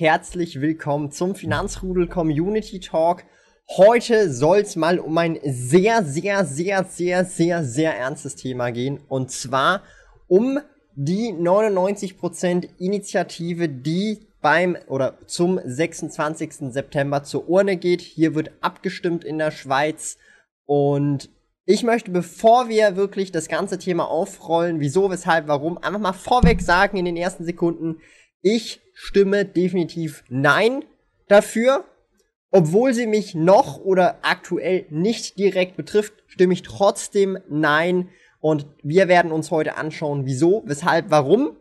herzlich willkommen zum Finanzrudel Community Talk. Heute soll es mal um ein sehr, sehr, sehr, sehr, sehr, sehr ernstes Thema gehen. Und zwar um die 99% Initiative, die beim oder zum 26. September zur Urne geht. Hier wird abgestimmt in der Schweiz. Und ich möchte, bevor wir wirklich das ganze Thema aufrollen, wieso, weshalb, warum, einfach mal vorweg sagen in den ersten Sekunden, ich stimme definitiv Nein dafür. Obwohl sie mich noch oder aktuell nicht direkt betrifft, stimme ich trotzdem Nein. Und wir werden uns heute anschauen, wieso, weshalb, warum.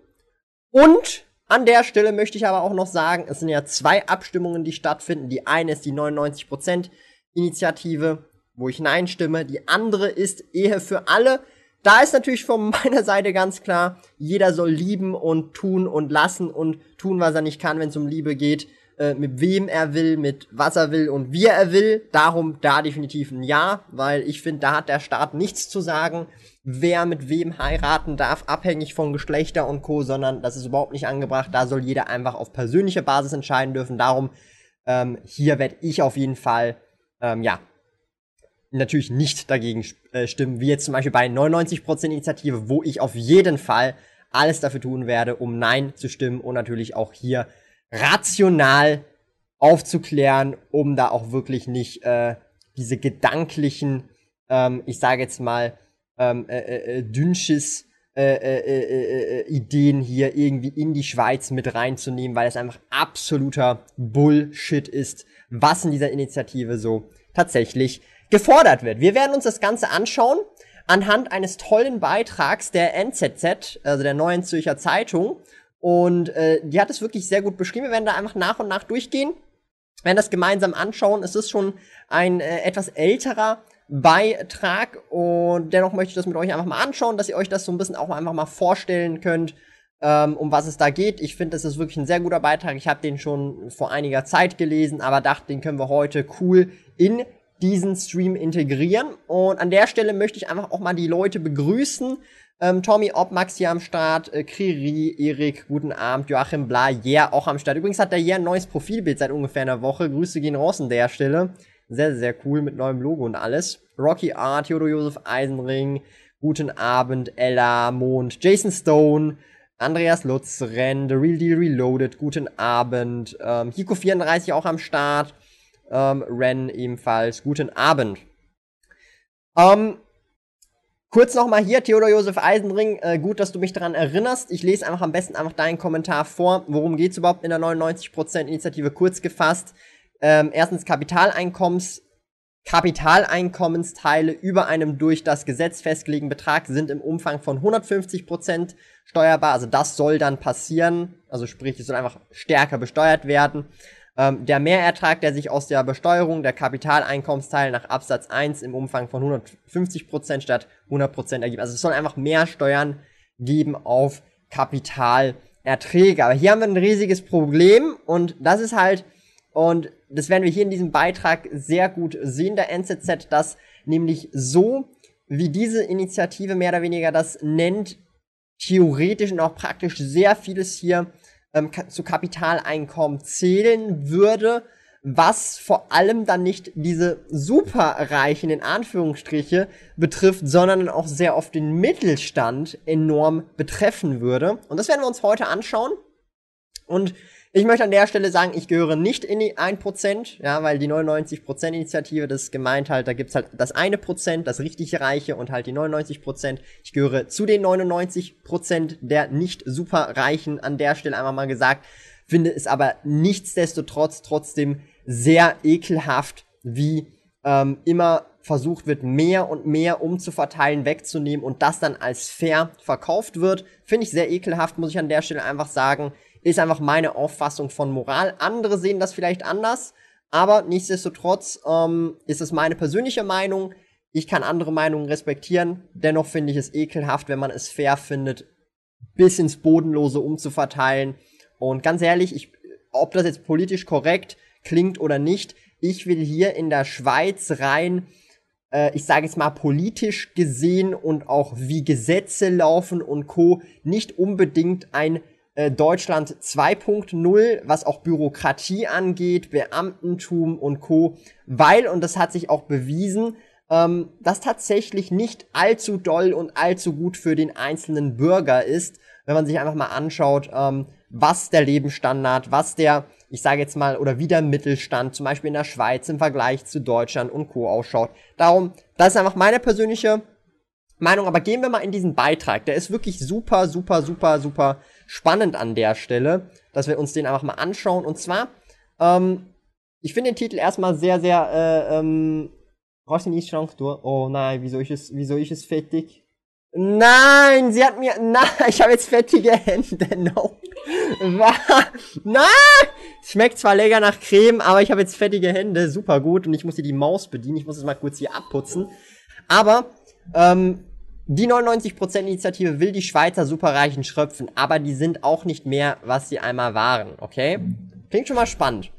Und an der Stelle möchte ich aber auch noch sagen, es sind ja zwei Abstimmungen, die stattfinden. Die eine ist die 99% Initiative, wo ich Nein stimme. Die andere ist Ehe für alle. Da ist natürlich von meiner Seite ganz klar, jeder soll lieben und tun und lassen und tun, was er nicht kann, wenn es um Liebe geht. Äh, mit wem er will, mit was er will und wie er will. Darum da definitiv ein Ja, weil ich finde, da hat der Staat nichts zu sagen, wer mit wem heiraten darf, abhängig von Geschlechter und Co., sondern das ist überhaupt nicht angebracht. Da soll jeder einfach auf persönlicher Basis entscheiden dürfen. Darum, ähm, hier werde ich auf jeden Fall, ähm, ja, natürlich nicht dagegen äh, stimmen, wie jetzt zum Beispiel bei 99% Initiative, wo ich auf jeden Fall alles dafür tun werde, um Nein zu stimmen und natürlich auch hier rational aufzuklären, um da auch wirklich nicht äh, diese gedanklichen, ähm, ich sage jetzt mal, ähm, äh, äh, äh Dünnschiss äh, äh, äh, äh, Ideen hier irgendwie in die Schweiz mit reinzunehmen, weil es einfach absoluter Bullshit ist, was in dieser Initiative so tatsächlich gefordert wird. Wir werden uns das Ganze anschauen anhand eines tollen Beitrags der NZZ, also der Neuen Zürcher Zeitung. Und äh, die hat es wirklich sehr gut beschrieben. Wir werden da einfach nach und nach durchgehen, werden das gemeinsam anschauen. Es ist schon ein äh, etwas älterer Beitrag und dennoch möchte ich das mit euch einfach mal anschauen, dass ihr euch das so ein bisschen auch einfach mal vorstellen könnt, ähm, um was es da geht. Ich finde, das ist wirklich ein sehr guter Beitrag. Ich habe den schon vor einiger Zeit gelesen, aber dachte, den können wir heute cool in diesen Stream integrieren. Und an der Stelle möchte ich einfach auch mal die Leute begrüßen. Ähm, Tommy Obmax hier am Start, äh, Kriri, Erik, guten Abend, Joachim Bla, yeah, auch am Start. Übrigens hat der Yeah ein neues Profilbild seit ungefähr einer Woche. Grüße gehen raus an der Stelle. Sehr, sehr cool mit neuem Logo und alles. Rocky Art, Theodor Josef Eisenring, guten Abend, Ella, Mond, Jason Stone, Andreas Lutz, Ren, The Real Deal Reloaded, guten Abend, ähm, Hiko34 auch am Start, ähm, Ren ebenfalls. Guten Abend. Ähm, kurz nochmal hier, Theodor Josef Eisenring, äh, gut, dass du mich daran erinnerst. Ich lese einfach am besten einfach deinen Kommentar vor. Worum geht's überhaupt in der 99% Initiative? Kurz gefasst. Ähm, erstens Kapitaleinkommens, Kapitaleinkommensteile über einem durch das Gesetz festgelegten Betrag sind im Umfang von 150% steuerbar. Also das soll dann passieren. Also sprich, es soll einfach stärker besteuert werden. Ähm, der Mehrertrag, der sich aus der Besteuerung der Kapitaleinkommensteile nach Absatz 1 im Umfang von 150% statt 100% ergibt. Also es soll einfach mehr Steuern geben auf Kapitalerträge. Aber hier haben wir ein riesiges Problem und das ist halt, und das werden wir hier in diesem Beitrag sehr gut sehen, der NZZ, dass nämlich so, wie diese Initiative mehr oder weniger das nennt, theoretisch und auch praktisch sehr vieles hier ähm, zu Kapitaleinkommen zählen würde, was vor allem dann nicht diese superreichen in Anführungsstriche betrifft, sondern auch sehr oft den Mittelstand enorm betreffen würde. Und das werden wir uns heute anschauen. Und ich möchte an der Stelle sagen, ich gehöre nicht in die 1%, ja, weil die 99% Initiative, das ist gemeint halt, da gibt's halt das eine Prozent, das richtig Reiche und halt die 99%. Ich gehöre zu den 99% der nicht superreichen an der Stelle einfach mal gesagt, finde es aber nichtsdestotrotz trotzdem sehr ekelhaft, wie ähm, immer versucht wird, mehr und mehr umzuverteilen, wegzunehmen und das dann als fair verkauft wird. Finde ich sehr ekelhaft, muss ich an der Stelle einfach sagen. Ist einfach meine Auffassung von Moral. Andere sehen das vielleicht anders, aber nichtsdestotrotz ähm, ist es meine persönliche Meinung. Ich kann andere Meinungen respektieren. Dennoch finde ich es ekelhaft, wenn man es fair findet, bis ins Bodenlose umzuverteilen. Und ganz ehrlich, ich, ob das jetzt politisch korrekt klingt oder nicht, ich will hier in der Schweiz rein, äh, ich sage jetzt mal politisch gesehen und auch wie Gesetze laufen und co. nicht unbedingt ein äh, Deutschland 2.0, was auch Bürokratie angeht, Beamtentum und co. Weil, und das hat sich auch bewiesen, ähm, das tatsächlich nicht allzu doll und allzu gut für den einzelnen Bürger ist, wenn man sich einfach mal anschaut, ähm, was der Lebensstandard, was der, ich sage jetzt mal, oder wie der Mittelstand zum Beispiel in der Schweiz im Vergleich zu Deutschland und Co. ausschaut. Darum, das ist einfach meine persönliche Meinung, aber gehen wir mal in diesen Beitrag. Der ist wirklich super, super, super, super spannend an der Stelle, dass wir uns den einfach mal anschauen. Und zwar, ähm, ich finde den Titel erstmal sehr, sehr äh, ähm, Brauchst du? Oh nein, wieso ist es, wieso ist es fettig? Nein, sie hat mir, nein, ich habe jetzt fettige Hände, no. nein! Schmeckt zwar lecker nach Creme, aber ich habe jetzt fettige Hände, super gut. Und ich muss hier die Maus bedienen, ich muss es mal kurz hier abputzen. Aber, ähm, die 99% Initiative will die Schweizer Superreichen schröpfen, aber die sind auch nicht mehr, was sie einmal waren, okay? Klingt schon mal spannend.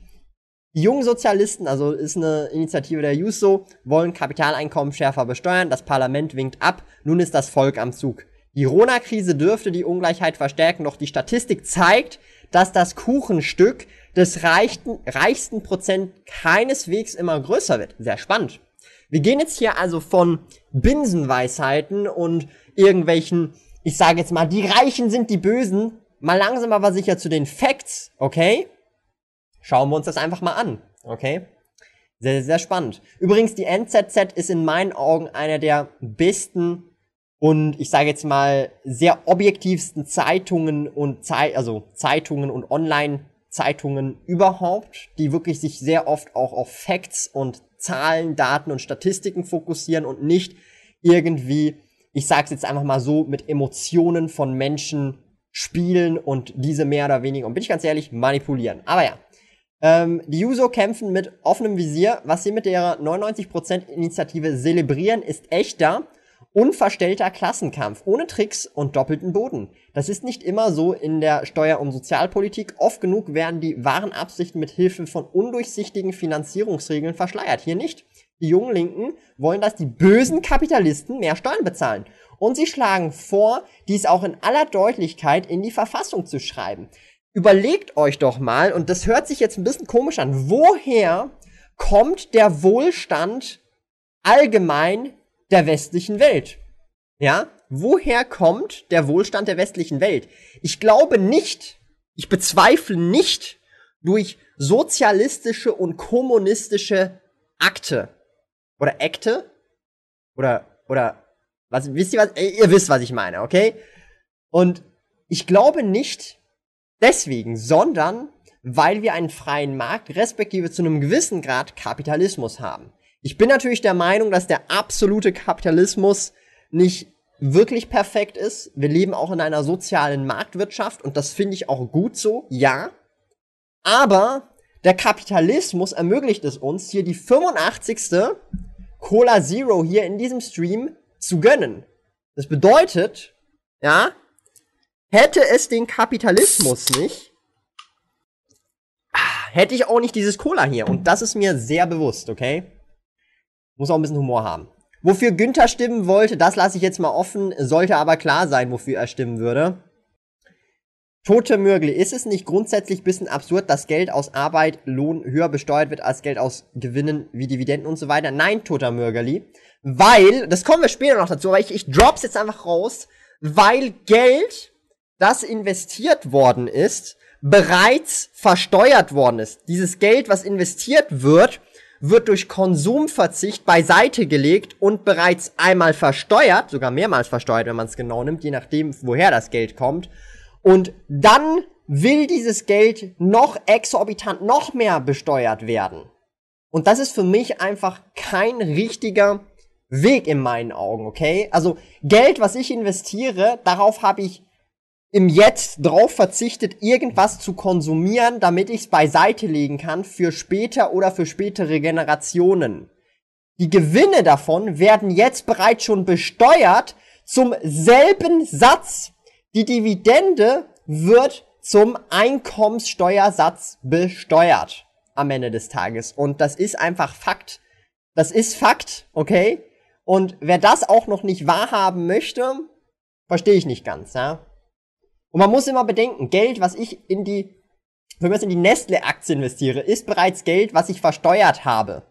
Die jungen Sozialisten, also ist eine Initiative der Juso, wollen Kapitaleinkommen schärfer besteuern. Das Parlament winkt ab. Nun ist das Volk am Zug. Die Corona-Krise dürfte die Ungleichheit verstärken, doch die Statistik zeigt, dass das Kuchenstück des reichsten, reichsten Prozent keineswegs immer größer wird. Sehr spannend. Wir gehen jetzt hier also von Binsenweisheiten und irgendwelchen, ich sage jetzt mal, die Reichen sind die Bösen, mal langsam aber sicher zu den Facts, okay? Schauen wir uns das einfach mal an, okay? Sehr, sehr spannend. Übrigens, die NZZ ist in meinen Augen einer der besten und ich sage jetzt mal sehr objektivsten Zeitungen und Zei also Zeitungen und Online-Zeitungen überhaupt, die wirklich sich sehr oft auch auf Facts und Zahlen, Daten und Statistiken fokussieren und nicht irgendwie, ich sage es jetzt einfach mal so, mit Emotionen von Menschen spielen und diese mehr oder weniger, und bin ich ganz ehrlich, manipulieren. Aber ja, ähm, die Juso kämpfen mit offenem Visier. Was sie mit ihrer 99% Initiative zelebrieren, ist echter, unverstellter Klassenkampf, ohne Tricks und doppelten Boden. Das ist nicht immer so in der Steuer- und Sozialpolitik. Oft genug werden die wahren Absichten mit Hilfe von undurchsichtigen Finanzierungsregeln verschleiert. Hier nicht. Die jungen Linken wollen, dass die bösen Kapitalisten mehr Steuern bezahlen. Und sie schlagen vor, dies auch in aller Deutlichkeit in die Verfassung zu schreiben überlegt euch doch mal, und das hört sich jetzt ein bisschen komisch an, woher kommt der Wohlstand allgemein der westlichen Welt? Ja? Woher kommt der Wohlstand der westlichen Welt? Ich glaube nicht, ich bezweifle nicht durch sozialistische und kommunistische Akte. Oder Akte? Oder, oder, was, wisst ihr was? Ihr wisst, was ich meine, okay? Und ich glaube nicht, deswegen, sondern weil wir einen freien Markt, respektive zu einem gewissen Grad Kapitalismus haben. Ich bin natürlich der Meinung, dass der absolute Kapitalismus nicht wirklich perfekt ist. Wir leben auch in einer sozialen Marktwirtschaft und das finde ich auch gut so, ja. Aber der Kapitalismus ermöglicht es uns, hier die 85. Cola Zero hier in diesem Stream zu gönnen. Das bedeutet, ja, Hätte es den Kapitalismus nicht, hätte ich auch nicht dieses Cola hier. Und das ist mir sehr bewusst, okay? Muss auch ein bisschen Humor haben. Wofür Günther stimmen wollte, das lasse ich jetzt mal offen, sollte aber klar sein, wofür er stimmen würde. Tote Mürgli, ist es nicht grundsätzlich bisschen absurd, dass Geld aus Arbeit, Lohn höher besteuert wird als Geld aus Gewinnen wie Dividenden und so weiter? Nein, Toter Mürgeli. Weil, das kommen wir später noch dazu, aber ich, ich drop's jetzt einfach raus, weil Geld das investiert worden ist, bereits versteuert worden ist. Dieses Geld, was investiert wird, wird durch Konsumverzicht beiseite gelegt und bereits einmal versteuert, sogar mehrmals versteuert, wenn man es genau nimmt, je nachdem, woher das Geld kommt. Und dann will dieses Geld noch exorbitant, noch mehr besteuert werden. Und das ist für mich einfach kein richtiger Weg in meinen Augen, okay? Also Geld, was ich investiere, darauf habe ich im Jetzt drauf verzichtet, irgendwas zu konsumieren, damit ich es beiseite legen kann für später oder für spätere Generationen. Die Gewinne davon werden jetzt bereits schon besteuert zum selben Satz. Die Dividende wird zum Einkommenssteuersatz besteuert am Ende des Tages. Und das ist einfach Fakt. Das ist Fakt, okay? Und wer das auch noch nicht wahrhaben möchte, verstehe ich nicht ganz, ja? Und man muss immer bedenken, Geld, was ich in die, wenn ich in die Nestle-Aktie investiere, ist bereits Geld, was ich versteuert habe.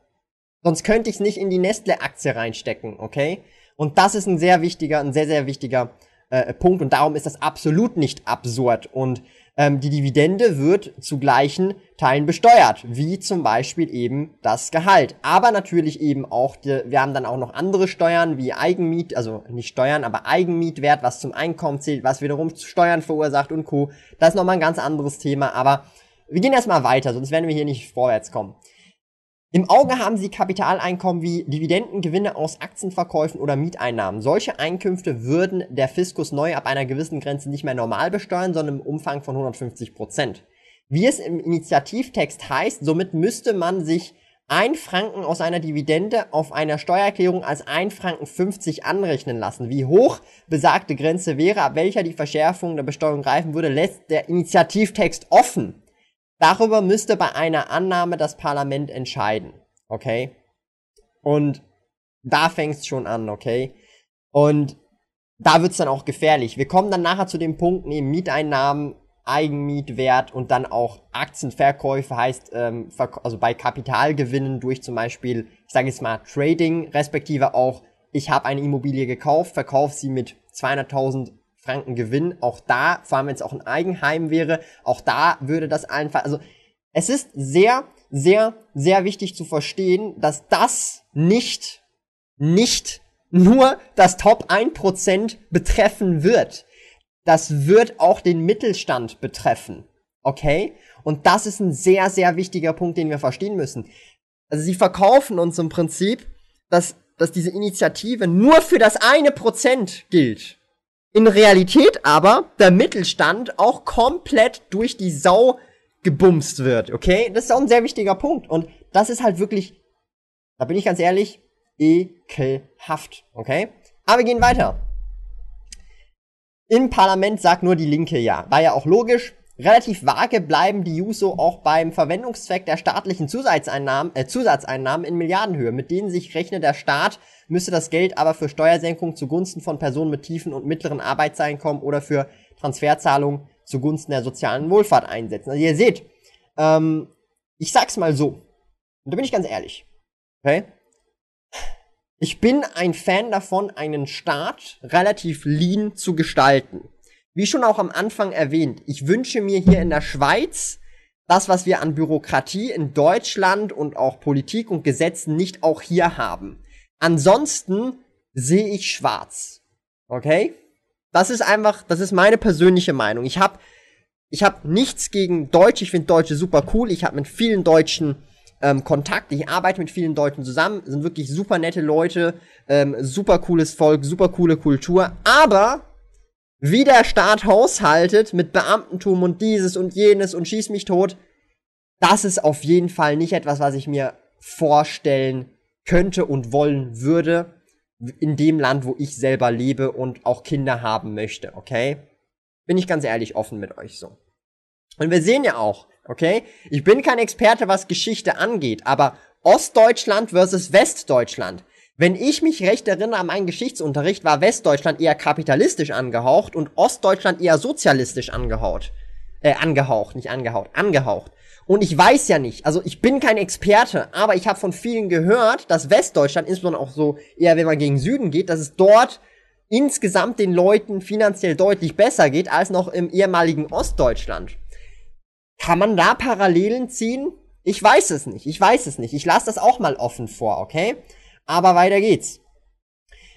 Sonst könnte ich es nicht in die Nestle-Aktie reinstecken, okay? Und das ist ein sehr wichtiger, ein sehr, sehr wichtiger äh, Punkt und darum ist das absolut nicht absurd. Und ähm, die Dividende wird zu gleichen Teilen besteuert, wie zum Beispiel eben das Gehalt. Aber natürlich eben auch, die, wir haben dann auch noch andere Steuern wie Eigenmiet, also nicht Steuern, aber Eigenmietwert, was zum Einkommen zählt, was wiederum Steuern verursacht und Co. Das ist nochmal ein ganz anderes Thema, aber wir gehen erstmal weiter, sonst werden wir hier nicht vorwärts kommen. Im Auge haben Sie Kapitaleinkommen wie Dividenden, Gewinne aus Aktienverkäufen oder Mieteinnahmen. Solche Einkünfte würden der Fiskus neu ab einer gewissen Grenze nicht mehr normal besteuern, sondern im Umfang von 150 Prozent. Wie es im Initiativtext heißt, somit müsste man sich ein Franken aus einer Dividende auf einer Steuererklärung als ein Franken 50 anrechnen lassen. Wie hoch besagte Grenze wäre, ab welcher die Verschärfung der Besteuerung greifen würde, lässt der Initiativtext offen. Darüber müsste bei einer Annahme das Parlament entscheiden. Okay? Und da fängt's schon an, okay? Und da wird's dann auch gefährlich. Wir kommen dann nachher zu dem Punkt, neben Mieteinnahmen, Eigenmietwert und dann auch Aktienverkäufe heißt, ähm, also bei Kapitalgewinnen durch zum Beispiel, ich sage jetzt mal Trading, respektive auch, ich habe eine Immobilie gekauft, verkaufe sie mit 200.000 Franken Gewinn. Auch da, vor allem wenn es auch ein Eigenheim wäre, auch da würde das einfach, also es ist sehr, sehr, sehr wichtig zu verstehen, dass das nicht, nicht nur das Top 1% betreffen wird. Das wird auch den Mittelstand betreffen. Okay? Und das ist ein sehr, sehr wichtiger Punkt, den wir verstehen müssen. Also sie verkaufen uns im Prinzip, dass, dass diese Initiative nur für das eine Prozent gilt. In Realität aber der Mittelstand auch komplett durch die Sau gebumst wird, okay? Das ist auch ein sehr wichtiger Punkt. Und das ist halt wirklich, da bin ich ganz ehrlich, ekelhaft, okay? Aber wir gehen weiter. Im Parlament sagt nur die Linke ja. War ja auch logisch. Relativ vage bleiben die Juso auch beim Verwendungszweck der staatlichen Zusatzeinnahmen, äh, Zusatzeinnahmen in Milliardenhöhe, mit denen sich rechnet der Staat müsste das Geld aber für Steuersenkung zugunsten von Personen mit tiefen und mittleren Arbeitseinkommen oder für Transferzahlungen zugunsten der sozialen Wohlfahrt einsetzen. Also ihr seht, ähm, ich sag's mal so, und da bin ich ganz ehrlich, okay? Ich bin ein Fan davon, einen Staat relativ lean zu gestalten. Wie schon auch am Anfang erwähnt, ich wünsche mir hier in der Schweiz das, was wir an Bürokratie in Deutschland und auch Politik und Gesetzen nicht auch hier haben. Ansonsten sehe ich schwarz. Okay? Das ist einfach, das ist meine persönliche Meinung. Ich habe ich hab nichts gegen Deutsch. Ich finde Deutsche super cool. Ich habe mit vielen Deutschen ähm, Kontakt. Ich arbeite mit vielen Deutschen zusammen. Sind wirklich super nette Leute. Ähm, super cooles Volk, super coole Kultur. Aber wie der Staat haushaltet mit Beamtentum und dieses und jenes und schieß mich tot, das ist auf jeden Fall nicht etwas, was ich mir vorstellen könnte und wollen würde in dem Land, wo ich selber lebe und auch Kinder haben möchte, okay? Bin ich ganz ehrlich offen mit euch so. Und wir sehen ja auch, okay? Ich bin kein Experte, was Geschichte angeht, aber Ostdeutschland versus Westdeutschland. Wenn ich mich recht erinnere an meinen Geschichtsunterricht, war Westdeutschland eher kapitalistisch angehaucht und Ostdeutschland eher sozialistisch angehaucht. Äh, angehaucht, nicht angehaucht, angehaucht. Und ich weiß ja nicht, also ich bin kein Experte, aber ich habe von vielen gehört, dass Westdeutschland, insbesondere auch so eher wenn man gegen Süden geht, dass es dort insgesamt den Leuten finanziell deutlich besser geht als noch im ehemaligen Ostdeutschland. Kann man da Parallelen ziehen? Ich weiß es nicht, ich weiß es nicht. Ich lasse das auch mal offen vor, okay? Aber weiter geht's.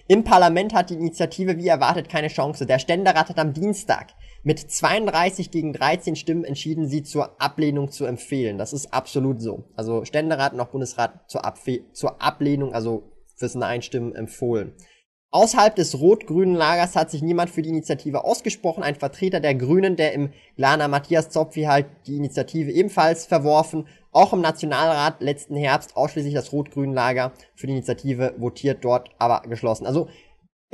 Im Parlament hat die Initiative wie erwartet keine Chance. Der Ständerat hat am Dienstag mit 32 gegen 13 Stimmen entschieden, sie zur Ablehnung zu empfehlen. Das ist absolut so. Also Ständerat und auch Bundesrat zur, Abfe zur Ablehnung, also fürs Nein-Stimmen empfohlen. Außerhalb des rot-grünen Lagers hat sich niemand für die Initiative ausgesprochen. Ein Vertreter der Grünen, der im Glana Matthias Zopfi halt die Initiative ebenfalls verworfen. Auch im Nationalrat letzten Herbst ausschließlich das rot-grüne Lager für die Initiative votiert, dort aber geschlossen. Also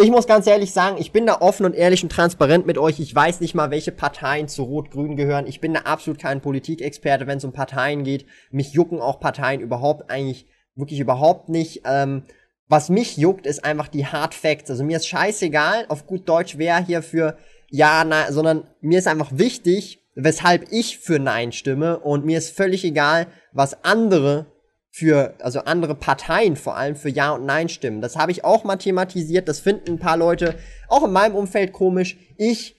ich muss ganz ehrlich sagen, ich bin da offen und ehrlich und transparent mit euch. Ich weiß nicht mal, welche Parteien zu Rot-Grün gehören. Ich bin da absolut kein Politikexperte, wenn es um Parteien geht. Mich jucken auch Parteien überhaupt eigentlich wirklich überhaupt nicht. Ähm, was mich juckt, ist einfach die Hard Facts. Also mir ist scheißegal, auf gut Deutsch, wer hier für Ja, Nein, sondern mir ist einfach wichtig, weshalb ich für Nein stimme und mir ist völlig egal, was andere für, also andere Parteien vor allem für Ja und Nein stimmen. Das habe ich auch mal thematisiert, das finden ein paar Leute auch in meinem Umfeld komisch. Ich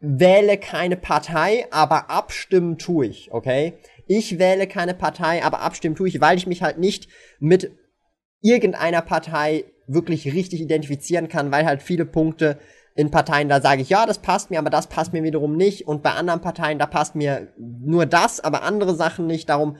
wähle keine Partei, aber abstimmen tue ich, okay? Ich wähle keine Partei, aber abstimmen tue ich, weil ich mich halt nicht mit irgendeiner Partei wirklich richtig identifizieren kann, weil halt viele Punkte in Parteien, da sage ich, ja, das passt mir, aber das passt mir wiederum nicht. Und bei anderen Parteien, da passt mir nur das, aber andere Sachen nicht. Darum,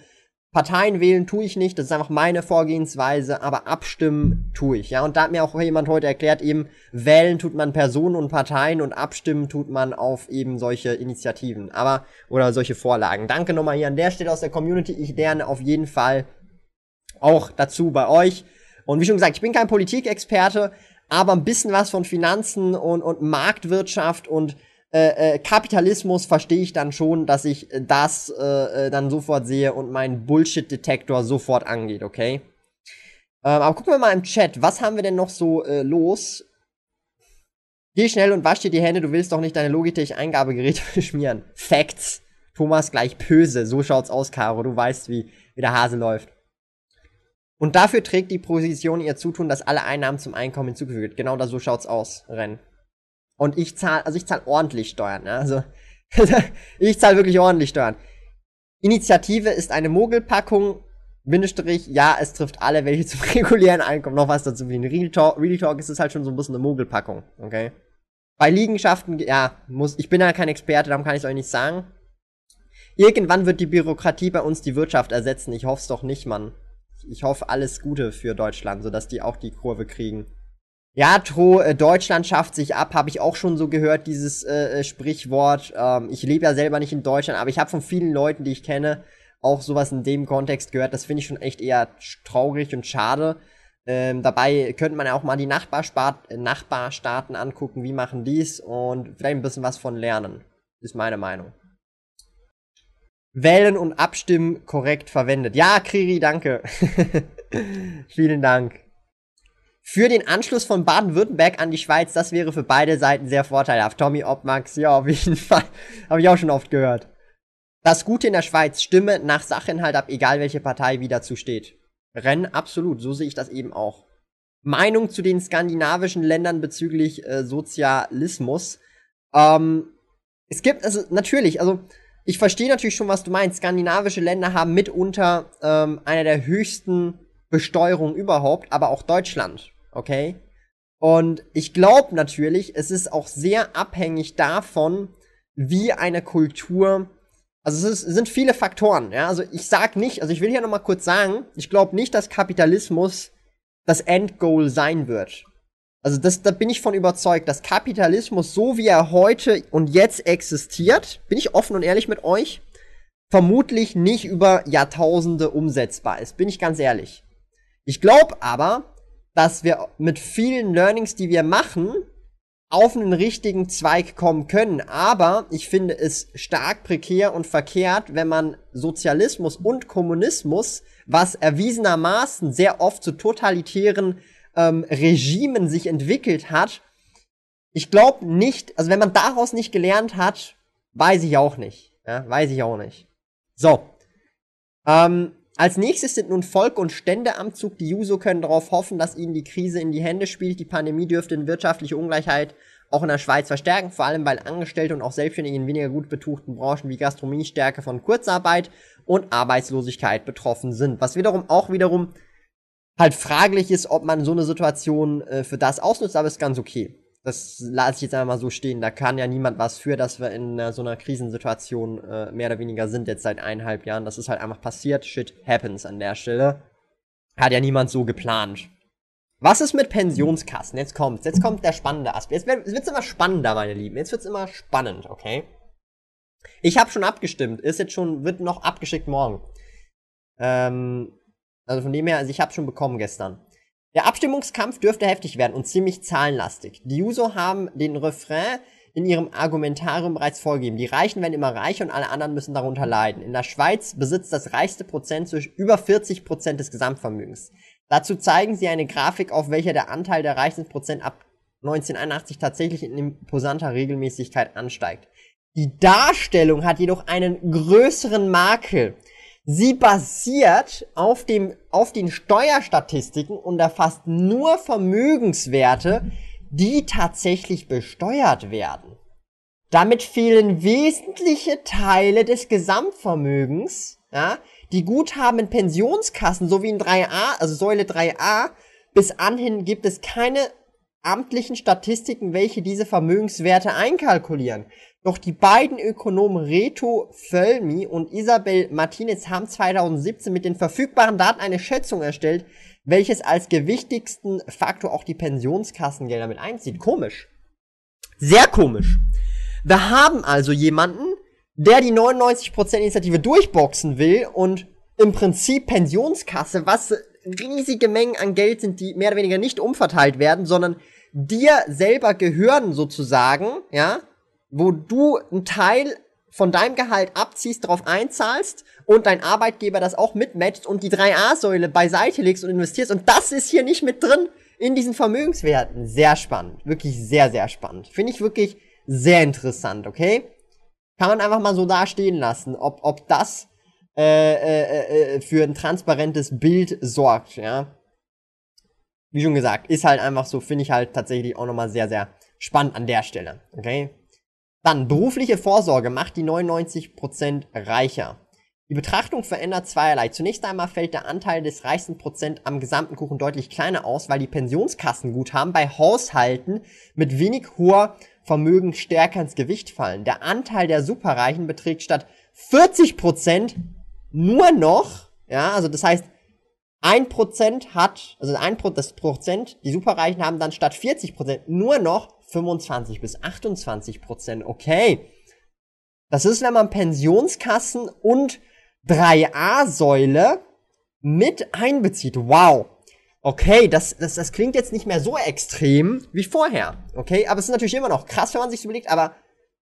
Parteien wählen tue ich nicht, das ist einfach meine Vorgehensweise, aber abstimmen tue ich. Ja, und da hat mir auch jemand heute erklärt, eben wählen tut man Personen und Parteien und abstimmen tut man auf eben solche Initiativen, aber oder solche Vorlagen. Danke nochmal hier an der Stelle aus der Community. Ich lerne auf jeden Fall auch dazu bei euch. Und wie schon gesagt, ich bin kein Politikexperte, aber ein bisschen was von Finanzen und, und Marktwirtschaft und äh, äh, Kapitalismus verstehe ich dann schon, dass ich das äh, äh, dann sofort sehe und mein Bullshit-Detektor sofort angeht, okay? Ähm, aber gucken wir mal im Chat, was haben wir denn noch so äh, los? Geh schnell und wasch dir die Hände, du willst doch nicht deine Logitech-Eingabegeräte beschmieren. Facts. Thomas gleich böse, so schaut's aus, Caro, du weißt, wie, wie der Hase läuft. Und dafür trägt die Position ihr Zutun, dass alle Einnahmen zum Einkommen hinzugefügt. Genau da so schaut's aus, Renn. Und ich zahle, also ich zahle ordentlich Steuern, ne? Also ich zahle wirklich ordentlich Steuern. Initiative ist eine Mogelpackung. Bindestrich, ja, es trifft alle, welche zum regulären Einkommen noch was dazu verdienen. Real Talk, Real Talk ist es halt schon so ein bisschen eine Mogelpackung, okay? Bei Liegenschaften, ja, muss, ich bin ja kein Experte, darum kann ich es euch nicht sagen. Irgendwann wird die Bürokratie bei uns die Wirtschaft ersetzen. Ich hoffe es doch nicht, Mann ich hoffe alles Gute für Deutschland, sodass die auch die Kurve kriegen. Ja, Tro, äh, Deutschland schafft sich ab, habe ich auch schon so gehört, dieses äh, äh, Sprichwort. Ähm, ich lebe ja selber nicht in Deutschland, aber ich habe von vielen Leuten, die ich kenne, auch sowas in dem Kontext gehört. Das finde ich schon echt eher traurig und schade. Ähm, dabei könnte man ja auch mal die Nachbarstaat, äh, Nachbarstaaten angucken, wie machen die's und vielleicht ein bisschen was von lernen. Ist meine Meinung. Wählen und Abstimmen korrekt verwendet. Ja, Kriri, danke. Vielen Dank. Für den Anschluss von Baden-Württemberg an die Schweiz, das wäre für beide Seiten sehr vorteilhaft. Tommy Obmax, ja, auf jeden Fall. Habe ich auch schon oft gehört. Das Gute in der Schweiz, Stimme nach Sachinhalt ab, egal welche Partei wie dazu steht. Rennen, absolut, so sehe ich das eben auch. Meinung zu den skandinavischen Ländern bezüglich äh, Sozialismus. Ähm, es gibt, also natürlich, also ich verstehe natürlich schon, was du meinst. Skandinavische Länder haben mitunter ähm, eine der höchsten Besteuerungen überhaupt, aber auch Deutschland, okay? Und ich glaube natürlich, es ist auch sehr abhängig davon, wie eine Kultur, also es, ist, es sind viele Faktoren, ja, also ich sag nicht, also ich will hier nochmal kurz sagen, ich glaube nicht, dass Kapitalismus das Endgoal sein wird. Also das, da bin ich von überzeugt, dass Kapitalismus, so wie er heute und jetzt existiert, bin ich offen und ehrlich mit euch, vermutlich nicht über Jahrtausende umsetzbar ist. Bin ich ganz ehrlich. Ich glaube aber, dass wir mit vielen Learnings, die wir machen, auf einen richtigen Zweig kommen können. Aber ich finde es stark prekär und verkehrt, wenn man Sozialismus und Kommunismus, was erwiesenermaßen sehr oft zu totalitären ähm, Regimen sich entwickelt hat. Ich glaube nicht, also wenn man daraus nicht gelernt hat, weiß ich auch nicht. Ja, weiß ich auch nicht. So. Ähm, als nächstes sind nun Volk und Stände am Zug. Die Juso können darauf hoffen, dass ihnen die Krise in die Hände spielt. Die Pandemie dürfte in wirtschaftliche Ungleichheit auch in der Schweiz verstärken, vor allem weil Angestellte und auch Selbstständige in weniger gut betuchten Branchen wie Gastronomie stärker von Kurzarbeit und Arbeitslosigkeit betroffen sind. Was wiederum auch wiederum halt fraglich ist, ob man so eine Situation äh, für das ausnutzt, aber ist ganz okay. Das lasse ich jetzt einfach mal so stehen. Da kann ja niemand was für, dass wir in äh, so einer Krisensituation äh, mehr oder weniger sind jetzt seit eineinhalb Jahren. Das ist halt einfach passiert. Shit happens an der Stelle. Hat ja niemand so geplant. Was ist mit Pensionskassen? Jetzt kommt, jetzt kommt der spannende Aspekt. Jetzt wird es immer spannender, meine Lieben. Jetzt wird es immer spannend, okay? Ich habe schon abgestimmt. Ist jetzt schon, wird noch abgeschickt morgen. Ähm, also von dem her, also ich habe schon bekommen gestern. Der Abstimmungskampf dürfte heftig werden und ziemlich zahlenlastig. Die User haben den Refrain in ihrem Argumentarium bereits vorgegeben. Die Reichen werden immer reicher und alle anderen müssen darunter leiden. In der Schweiz besitzt das reichste Prozent durch über 40 Prozent des Gesamtvermögens. Dazu zeigen sie eine Grafik, auf welcher der Anteil der reichsten Prozent ab 1981 tatsächlich in imposanter Regelmäßigkeit ansteigt. Die Darstellung hat jedoch einen größeren Makel. Sie basiert auf, dem, auf den Steuerstatistiken und erfasst nur Vermögenswerte, die tatsächlich besteuert werden. Damit fehlen wesentliche Teile des Gesamtvermögens, ja, die Guthaben in Pensionskassen sowie in 3a, also Säule 3a, bis anhin gibt es keine amtlichen Statistiken, welche diese Vermögenswerte einkalkulieren. Doch die beiden Ökonomen Reto Völmi und Isabel Martinez haben 2017 mit den verfügbaren Daten eine Schätzung erstellt, welches als gewichtigsten Faktor auch die Pensionskassengelder mit einzieht. Komisch. Sehr komisch. Wir haben also jemanden, der die 99% Initiative durchboxen will und im Prinzip Pensionskasse, was riesige Mengen an Geld sind, die mehr oder weniger nicht umverteilt werden, sondern dir selber gehören sozusagen, ja, wo du einen Teil von deinem Gehalt abziehst, darauf einzahlst und dein Arbeitgeber das auch mitmatcht und die 3a-Säule beiseite legst und investierst. Und das ist hier nicht mit drin in diesen Vermögenswerten. Sehr spannend. Wirklich sehr, sehr spannend. Finde ich wirklich sehr interessant, okay? Kann man einfach mal so da stehen lassen, ob, ob das äh, äh, äh, für ein transparentes Bild sorgt, ja. Wie schon gesagt, ist halt einfach so, finde ich halt tatsächlich auch nochmal sehr, sehr spannend an der Stelle, okay? Dann, berufliche Vorsorge macht die 99% reicher. Die Betrachtung verändert zweierlei. Zunächst einmal fällt der Anteil des reichsten Prozent am gesamten Kuchen deutlich kleiner aus, weil die Pensionskassenguthaben bei Haushalten mit wenig hoher Vermögen stärker ins Gewicht fallen. Der Anteil der Superreichen beträgt statt 40 Prozent nur noch, ja, also das heißt, ein Prozent hat, also ein Pro, das Prozent, die Superreichen haben dann statt 40 Prozent nur noch 25 bis 28 Prozent. Okay. Das ist, wenn man Pensionskassen und 3a-Säule mit einbezieht. Wow. Okay, das, das, das klingt jetzt nicht mehr so extrem wie vorher. Okay, aber es ist natürlich immer noch krass, wenn man sich überlegt, aber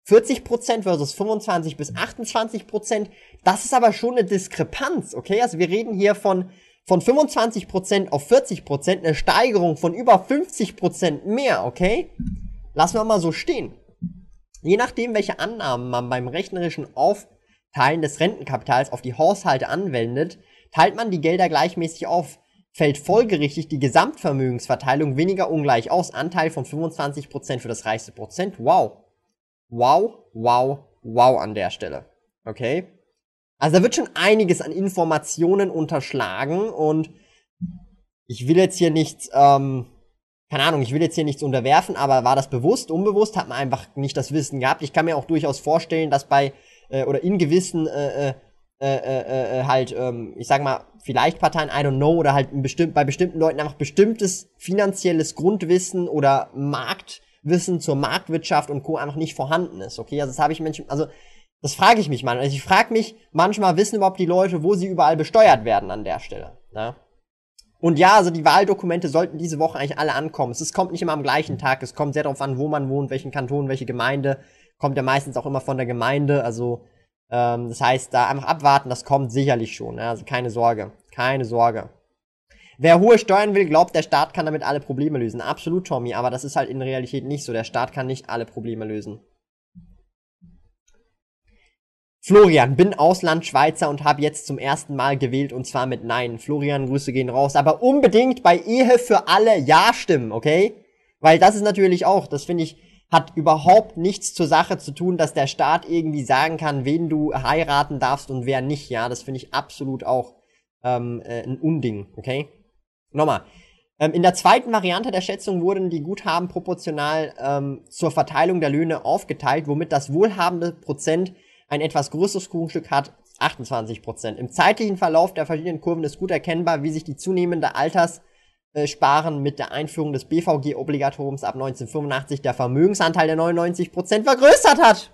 40% versus 25 bis 28%, das ist aber schon eine Diskrepanz, okay? Also wir reden hier von, von 25% auf 40%, eine Steigerung von über 50% mehr, okay? Lassen wir mal so stehen. Je nachdem, welche Annahmen man beim rechnerischen Aufteilen des Rentenkapitals auf die Haushalte anwendet, teilt man die Gelder gleichmäßig auf fällt folgerichtig die Gesamtvermögensverteilung weniger ungleich aus. Anteil von 25% für das reichste Prozent. Wow. Wow, wow, wow an der Stelle. Okay? Also da wird schon einiges an Informationen unterschlagen und ich will jetzt hier nichts, ähm, keine Ahnung, ich will jetzt hier nichts unterwerfen, aber war das bewusst, unbewusst, hat man einfach nicht das Wissen gehabt. Ich kann mir auch durchaus vorstellen, dass bei, äh, oder in gewissen äh, äh, äh, äh, äh, halt, ähm, ich sag mal, vielleicht Parteien, I don't know, oder halt bestimmt, bei bestimmten Leuten einfach bestimmtes finanzielles Grundwissen oder Marktwissen zur Marktwirtschaft und Co. einfach nicht vorhanden ist. Okay, also das habe ich Menschen, also das frage ich mich manchmal. Also ich frage mich manchmal, wissen überhaupt die Leute, wo sie überall besteuert werden an der Stelle. Ne? Und ja, also die Wahldokumente sollten diese Woche eigentlich alle ankommen. Es kommt nicht immer am gleichen Tag. Es kommt sehr darauf an, wo man wohnt, welchen Kanton, welche Gemeinde. Kommt ja meistens auch immer von der Gemeinde. Also ähm, das heißt, da einfach abwarten, das kommt sicherlich schon. Ne? Also keine Sorge. Keine Sorge. Wer hohe Steuern will, glaubt, der Staat kann damit alle Probleme lösen. Absolut, Tommy, aber das ist halt in Realität nicht so. Der Staat kann nicht alle Probleme lösen. Florian, bin Auslandschweizer und habe jetzt zum ersten Mal gewählt und zwar mit Nein. Florian, Grüße gehen raus, aber unbedingt bei Ehe für alle Ja stimmen, okay? Weil das ist natürlich auch, das finde ich, hat überhaupt nichts zur Sache zu tun, dass der Staat irgendwie sagen kann, wen du heiraten darfst und wer nicht. Ja, das finde ich absolut auch ähm, äh, ein Unding. Okay? Nochmal. Ähm, in der zweiten Variante der Schätzung wurden die Guthaben proportional ähm, zur Verteilung der Löhne aufgeteilt, womit das wohlhabende Prozent ein etwas größeres Kuchenstück hat, 28 Prozent. Im zeitlichen Verlauf der verschiedenen Kurven ist gut erkennbar, wie sich die zunehmende Alters äh, sparen mit der Einführung des BVG-Obligatoriums ab 1985 der Vermögensanteil der 99% vergrößert hat.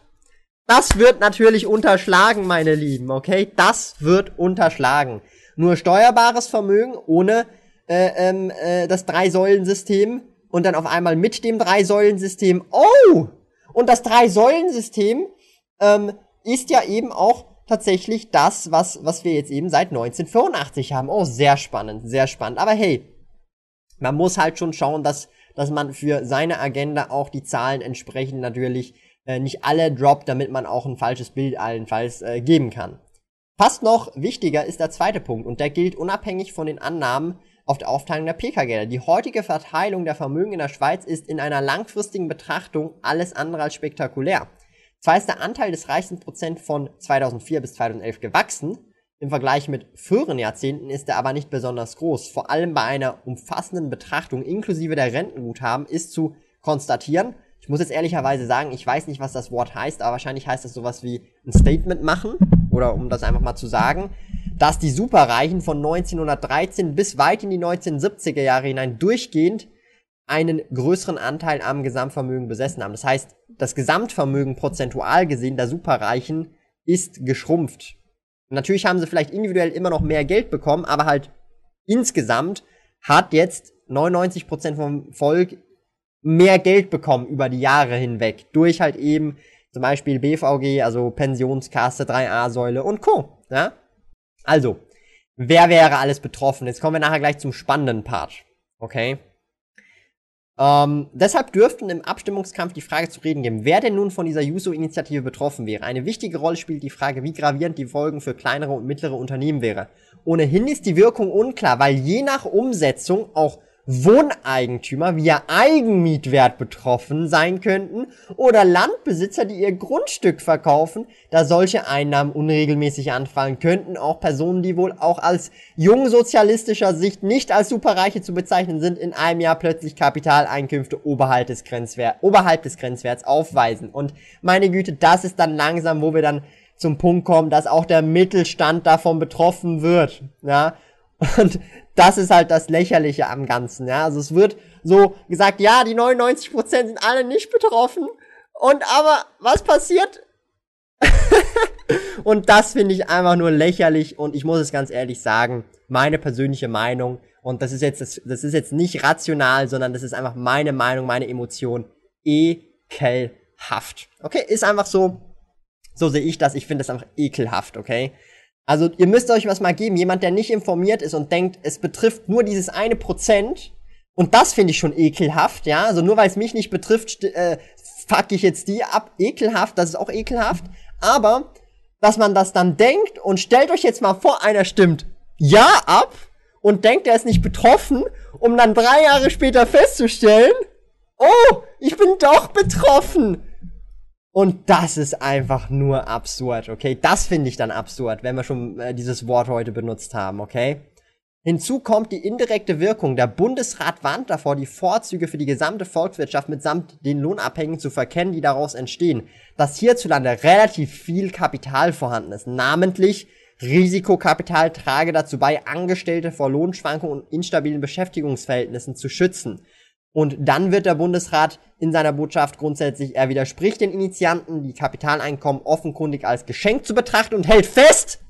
Das wird natürlich unterschlagen, meine Lieben, okay? Das wird unterschlagen. Nur steuerbares Vermögen ohne äh, äh, das Drei-Säulen-System und dann auf einmal mit dem Drei-Säulen-System. Oh! Und das Drei-Säulen-System ähm, ist ja eben auch tatsächlich das, was, was wir jetzt eben seit 1985 haben. Oh, sehr spannend, sehr spannend. Aber hey, man muss halt schon schauen, dass, dass man für seine Agenda auch die Zahlen entsprechend natürlich äh, nicht alle droppt, damit man auch ein falsches Bild allenfalls äh, geben kann. Fast noch wichtiger ist der zweite Punkt und der gilt unabhängig von den Annahmen auf der Aufteilung der PK-Gelder. Die heutige Verteilung der Vermögen in der Schweiz ist in einer langfristigen Betrachtung alles andere als spektakulär. Zwar ist der Anteil des reichsten Prozent von 2004 bis 2011 gewachsen, im Vergleich mit früheren Jahrzehnten ist er aber nicht besonders groß. Vor allem bei einer umfassenden Betrachtung inklusive der Rentenguthaben ist zu konstatieren, ich muss jetzt ehrlicherweise sagen, ich weiß nicht, was das Wort heißt, aber wahrscheinlich heißt das sowas wie ein Statement machen, oder um das einfach mal zu sagen, dass die Superreichen von 1913 bis weit in die 1970er Jahre hinein durchgehend einen größeren Anteil am Gesamtvermögen besessen haben. Das heißt, das Gesamtvermögen prozentual gesehen der Superreichen ist geschrumpft. Natürlich haben sie vielleicht individuell immer noch mehr Geld bekommen, aber halt insgesamt hat jetzt 99% vom Volk mehr Geld bekommen über die Jahre hinweg. Durch halt eben zum Beispiel BVG, also Pensionskasse, 3a-Säule und Co. Ja? Also, wer wäre alles betroffen? Jetzt kommen wir nachher gleich zum spannenden Part. Okay? Ähm, deshalb dürften im Abstimmungskampf die Frage zu reden geben, wer denn nun von dieser Juso-Initiative betroffen wäre. Eine wichtige Rolle spielt die Frage, wie gravierend die Folgen für kleinere und mittlere Unternehmen wäre. Ohnehin ist die Wirkung unklar, weil je nach Umsetzung auch Wohneigentümer via Eigenmietwert betroffen sein könnten oder Landbesitzer, die ihr Grundstück verkaufen, da solche Einnahmen unregelmäßig anfallen könnten. Auch Personen, die wohl auch als jungsozialistischer Sicht nicht als Superreiche zu bezeichnen sind, in einem Jahr plötzlich Kapitaleinkünfte oberhalb des, Grenzwer oberhalb des Grenzwerts aufweisen. Und meine Güte, das ist dann langsam, wo wir dann zum Punkt kommen, dass auch der Mittelstand davon betroffen wird. Ja, und das ist halt das Lächerliche am Ganzen, ja. Also es wird so gesagt, ja, die 99% sind alle nicht betroffen. Und aber, was passiert? und das finde ich einfach nur lächerlich und ich muss es ganz ehrlich sagen, meine persönliche Meinung und das ist jetzt das, das ist jetzt nicht rational, sondern das ist einfach meine Meinung, meine Emotion ekelhaft. Okay, ist einfach so so sehe ich das, ich finde das einfach ekelhaft, okay? Also ihr müsst euch was mal geben. Jemand, der nicht informiert ist und denkt, es betrifft nur dieses eine Prozent. Und das finde ich schon ekelhaft, ja. Also nur weil es mich nicht betrifft, äh, fuck ich jetzt die ab. Ekelhaft, das ist auch ekelhaft. Aber, dass man das dann denkt und stellt euch jetzt mal vor, einer stimmt ja ab und denkt, er ist nicht betroffen, um dann drei Jahre später festzustellen, oh, ich bin doch betroffen. Und das ist einfach nur absurd, okay? Das finde ich dann absurd, wenn wir schon äh, dieses Wort heute benutzt haben, okay? Hinzu kommt die indirekte Wirkung. Der Bundesrat warnt davor, die Vorzüge für die gesamte Volkswirtschaft mitsamt den Lohnabhängigen zu verkennen, die daraus entstehen. Dass hierzulande relativ viel Kapital vorhanden ist, namentlich Risikokapital trage dazu bei, Angestellte vor Lohnschwankungen und instabilen Beschäftigungsverhältnissen zu schützen. Und dann wird der Bundesrat in seiner Botschaft grundsätzlich, er widerspricht den Initianten, die Kapitaleinkommen offenkundig als Geschenk zu betrachten und hält fest,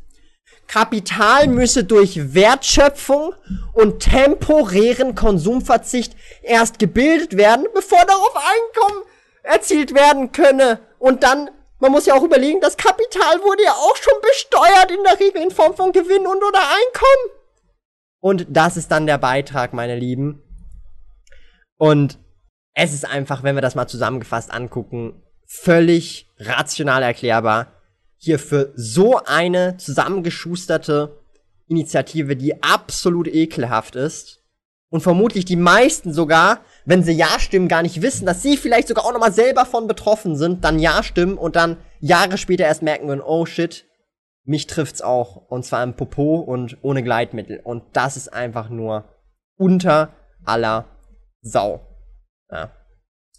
Kapital müsse durch Wertschöpfung und temporären Konsumverzicht erst gebildet werden, bevor darauf Einkommen erzielt werden könne. Und dann, man muss ja auch überlegen, das Kapital wurde ja auch schon besteuert in der Regel in Form von Gewinn und oder Einkommen. Und das ist dann der Beitrag, meine Lieben. Und es ist einfach, wenn wir das mal zusammengefasst angucken, völlig rational erklärbar, hier für so eine zusammengeschusterte Initiative, die absolut ekelhaft ist und vermutlich die meisten sogar, wenn sie Ja stimmen, gar nicht wissen, dass sie vielleicht sogar auch nochmal selber von betroffen sind, dann Ja stimmen und dann Jahre später erst merken würden, oh shit, mich trifft's auch. Und zwar im Popo und ohne Gleitmittel. Und das ist einfach nur unter aller Sau. Ja.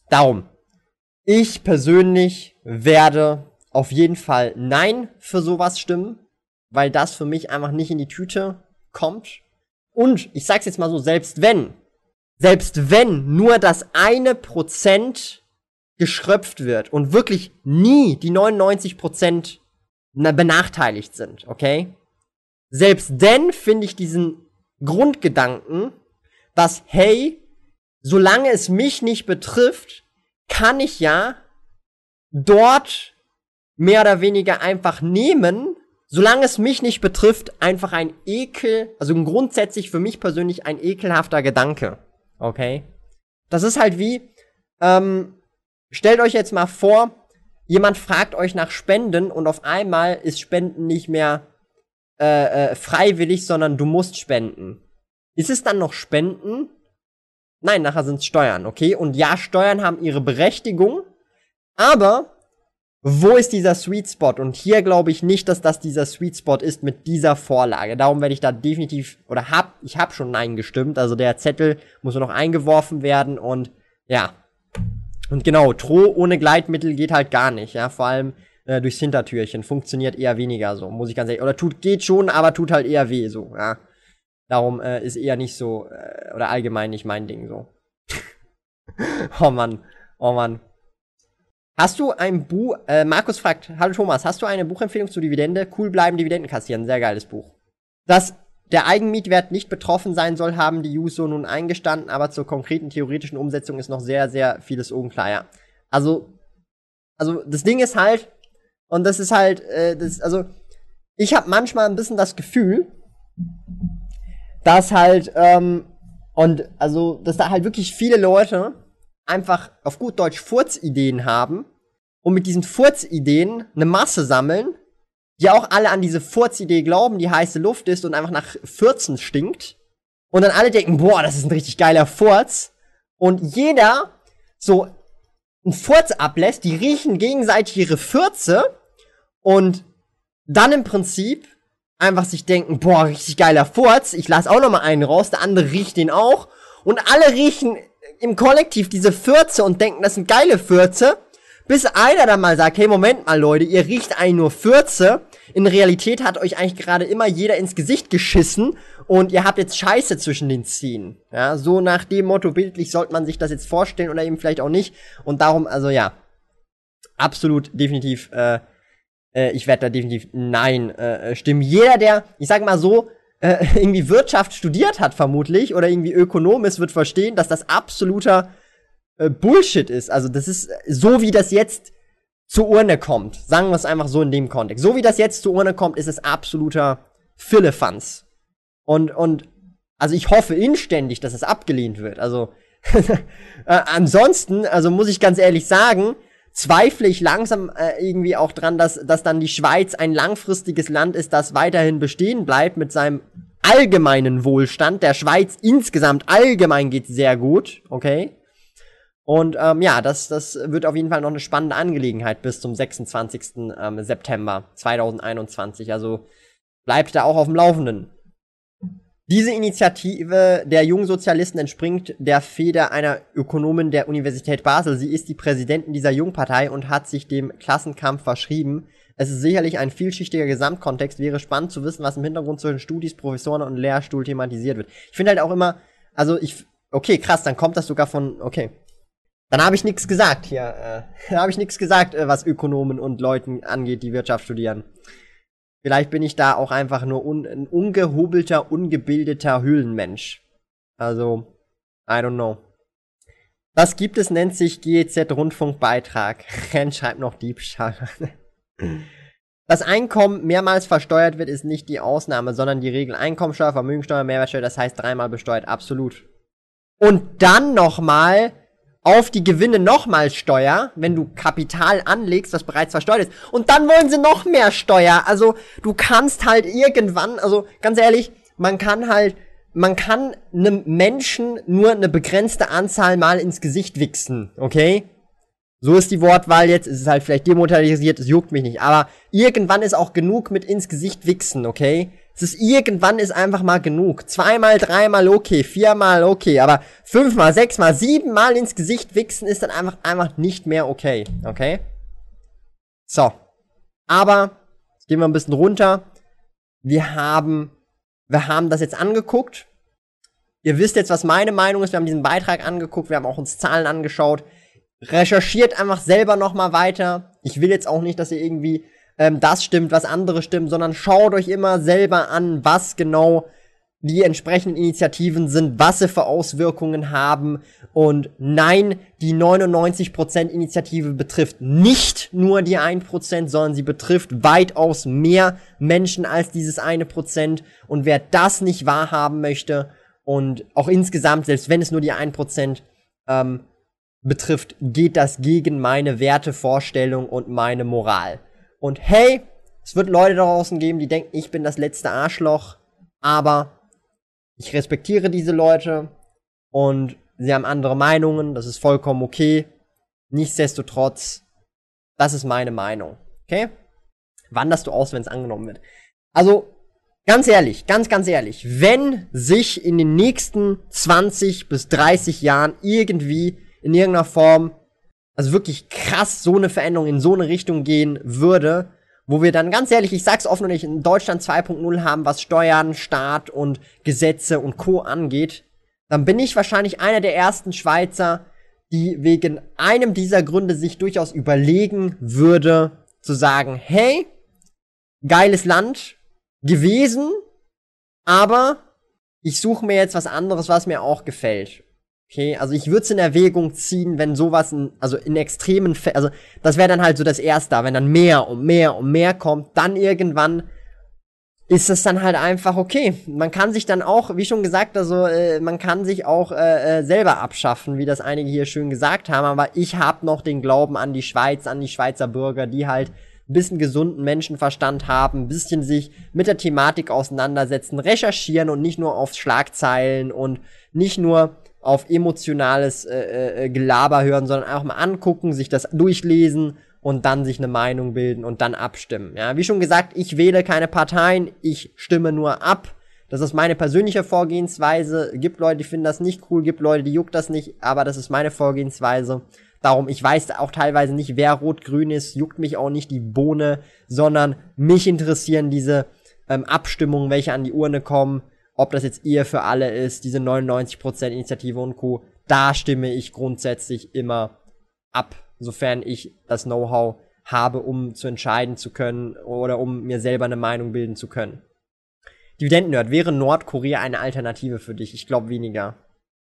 Darum. Ich persönlich werde auf jeden Fall Nein für sowas stimmen, weil das für mich einfach nicht in die Tüte kommt. Und ich sag's jetzt mal so, selbst wenn, selbst wenn nur das eine Prozent geschröpft wird und wirklich nie die 99 Prozent benachteiligt sind, okay? Selbst denn finde ich diesen Grundgedanken, dass, hey, solange es mich nicht betrifft, kann ich ja dort mehr oder weniger einfach nehmen, solange es mich nicht betrifft, einfach ein Ekel, also grundsätzlich für mich persönlich ein ekelhafter Gedanke. Okay? Das ist halt wie, ähm, stellt euch jetzt mal vor, jemand fragt euch nach Spenden und auf einmal ist Spenden nicht mehr äh, äh, freiwillig, sondern du musst spenden. Ist es dann noch Spenden? Nein, nachher sind es Steuern, okay? Und ja, Steuern haben ihre Berechtigung, aber wo ist dieser Sweet Spot? Und hier glaube ich nicht, dass das dieser Sweet Spot ist mit dieser Vorlage. Darum werde ich da definitiv, oder hab, ich habe schon Nein gestimmt. Also der Zettel muss nur noch eingeworfen werden und ja. Und genau, Troh ohne Gleitmittel geht halt gar nicht, ja. Vor allem äh, durchs Hintertürchen. Funktioniert eher weniger so, muss ich ganz ehrlich. Oder tut, geht schon, aber tut halt eher weh, so, ja. Darum äh, ist eher nicht so, äh, oder allgemein nicht mein Ding so. oh Mann, oh Mann. Hast du ein Buch, äh, Markus fragt, hallo Thomas, hast du eine Buchempfehlung zur Dividende? Cool bleiben, Dividenden kassieren, sehr geiles Buch. Dass der Eigenmietwert nicht betroffen sein soll, haben die User nun eingestanden, aber zur konkreten theoretischen Umsetzung ist noch sehr, sehr vieles unklar, ja. Also, also das Ding ist halt, und das ist halt, äh, das, also, ich habe manchmal ein bisschen das Gefühl, dass halt, ähm, und also, dass da halt wirklich viele Leute einfach auf gut Deutsch Furzideen haben und mit diesen Furzideen eine Masse sammeln, die auch alle an diese Furzidee glauben, die heiße Luft ist und einfach nach Furzen stinkt. Und dann alle denken, boah, das ist ein richtig geiler Furz. Und jeder so einen Furz ablässt, die riechen gegenseitig ihre Fürze und dann im Prinzip einfach sich denken, boah, richtig geiler Furz, ich lass auch noch mal einen raus, der andere riecht den auch und alle riechen im Kollektiv diese Fürze und denken, das sind geile Fürze, bis einer dann mal sagt, hey, Moment mal, Leute, ihr riecht eigentlich nur Fürze. In Realität hat euch eigentlich gerade immer jeder ins Gesicht geschissen und ihr habt jetzt Scheiße zwischen den Ziehen. Ja, so nach dem Motto bildlich sollte man sich das jetzt vorstellen oder eben vielleicht auch nicht. Und darum, also ja, absolut, definitiv, äh, äh, ich werde da definitiv nein äh, stimmen. Jeder, der, ich sag mal so, äh, irgendwie Wirtschaft studiert hat, vermutlich, oder irgendwie Ökonom ist, wird verstehen, dass das absoluter äh, Bullshit ist. Also, das ist so, wie das jetzt zur Urne kommt. Sagen wir es einfach so in dem Kontext. So wie das jetzt zur Urne kommt, ist es absoluter Philippans. Und, und, also ich hoffe inständig, dass es abgelehnt wird. Also, äh, ansonsten, also muss ich ganz ehrlich sagen, zweifle ich langsam äh, irgendwie auch dran, dass, dass dann die Schweiz ein langfristiges Land ist, das weiterhin bestehen bleibt mit seinem allgemeinen Wohlstand. Der Schweiz insgesamt allgemein geht sehr gut, okay? Und ähm, ja, das, das wird auf jeden Fall noch eine spannende Angelegenheit bis zum 26. Ähm, September 2021. Also bleibt da auch auf dem Laufenden. Diese Initiative der Jungsozialisten entspringt der Feder einer Ökonomin der Universität Basel. Sie ist die Präsidentin dieser Jungpartei und hat sich dem Klassenkampf verschrieben. Es ist sicherlich ein vielschichtiger Gesamtkontext. Wäre spannend zu wissen, was im Hintergrund zwischen Studis, Professoren und Lehrstuhl thematisiert wird. Ich finde halt auch immer, also ich, okay, krass, dann kommt das sogar von, okay. Dann habe ich nichts gesagt hier. Äh, habe ich nichts gesagt, äh, was Ökonomen und Leuten angeht, die Wirtschaft studieren. Vielleicht bin ich da auch einfach nur un ein ungehobelter, ungebildeter Höhlenmensch. Also, I don't know. Was gibt es, nennt sich GEZ-Rundfunkbeitrag. Ren schreibt noch Diebstahl. Das Einkommen mehrmals versteuert wird, ist nicht die Ausnahme, sondern die Regel. Einkommensteuer, Vermögensteuer, Mehrwertsteuer, das heißt dreimal besteuert, absolut. Und dann nochmal auf die Gewinne nochmal Steuer, wenn du Kapital anlegst, was bereits versteuert ist. Und dann wollen sie noch mehr Steuer. Also du kannst halt irgendwann, also ganz ehrlich, man kann halt, man kann einem Menschen nur eine begrenzte Anzahl mal ins Gesicht wichsen, okay? So ist die Wortwahl jetzt, es ist halt vielleicht demonetarisiert, es juckt mich nicht, aber irgendwann ist auch genug mit ins Gesicht wichsen, okay? Es ist irgendwann ist einfach mal genug. Zweimal, dreimal okay, viermal okay, aber fünfmal, sechsmal, siebenmal ins Gesicht wichsen ist dann einfach, einfach nicht mehr okay, okay? So. Aber, jetzt gehen wir ein bisschen runter. Wir haben, wir haben das jetzt angeguckt. Ihr wisst jetzt, was meine Meinung ist. Wir haben diesen Beitrag angeguckt, wir haben auch uns Zahlen angeschaut. Recherchiert einfach selber nochmal weiter. Ich will jetzt auch nicht, dass ihr irgendwie ähm, das stimmt, was andere stimmt, sondern schaut euch immer selber an, was genau die entsprechenden Initiativen sind, was sie für Auswirkungen haben. Und nein, die 99% Initiative betrifft nicht nur die 1%, sondern sie betrifft weitaus mehr Menschen als dieses eine Prozent. Und wer das nicht wahrhaben möchte und auch insgesamt, selbst wenn es nur die 1% ähm, betrifft, geht das gegen meine Wertevorstellung und meine Moral. Und hey, es wird Leute draußen geben, die denken, ich bin das letzte Arschloch, aber ich respektiere diese Leute und sie haben andere Meinungen, das ist vollkommen okay. Nichtsdestotrotz, das ist meine Meinung. Okay? Wanderst du aus, wenn es angenommen wird? Also, ganz ehrlich, ganz, ganz ehrlich, wenn sich in den nächsten 20 bis 30 Jahren irgendwie in irgendeiner Form, also wirklich krass so eine Veränderung in so eine Richtung gehen würde, wo wir dann ganz ehrlich, ich sag's offen und ich in Deutschland 2.0 haben, was Steuern, Staat und Gesetze und Co. angeht, dann bin ich wahrscheinlich einer der ersten Schweizer, die wegen einem dieser Gründe sich durchaus überlegen würde, zu sagen, hey, geiles Land gewesen, aber ich suche mir jetzt was anderes, was mir auch gefällt. Okay, also ich würde es in Erwägung ziehen, wenn sowas, in, also in extremen Fällen, also das wäre dann halt so das Erste, wenn dann mehr und mehr und mehr kommt, dann irgendwann ist es dann halt einfach okay. Man kann sich dann auch, wie schon gesagt, also äh, man kann sich auch äh, äh, selber abschaffen, wie das einige hier schön gesagt haben, aber ich habe noch den Glauben an die Schweiz, an die Schweizer Bürger, die halt ein bisschen gesunden Menschenverstand haben, ein bisschen sich mit der Thematik auseinandersetzen, recherchieren und nicht nur auf Schlagzeilen und nicht nur auf emotionales äh, äh, äh, Gelaber hören, sondern einfach mal angucken, sich das durchlesen und dann sich eine Meinung bilden und dann abstimmen. Ja, wie schon gesagt, ich wähle keine Parteien, ich stimme nur ab. Das ist meine persönliche Vorgehensweise. Gibt Leute, die finden das nicht cool, gibt Leute, die juckt das nicht, aber das ist meine Vorgehensweise. Darum, ich weiß auch teilweise nicht, wer rot-grün ist, juckt mich auch nicht die Bohne, sondern mich interessieren diese ähm, Abstimmungen, welche an die Urne kommen ob das jetzt Ehe für alle ist, diese 99% Initiative und Co., da stimme ich grundsätzlich immer ab, sofern ich das Know-how habe, um zu entscheiden zu können oder um mir selber eine Meinung bilden zu können. Dividendennerd, wäre Nordkorea eine Alternative für dich? Ich glaube weniger.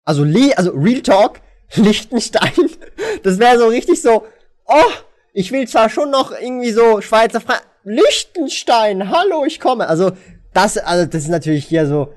Also, Le also Real Talk, Liechtenstein, das wäre so richtig so, oh, ich will zwar schon noch irgendwie so Schweizer Fra Liechtenstein, hallo, ich komme. Also, das, also das ist natürlich hier so,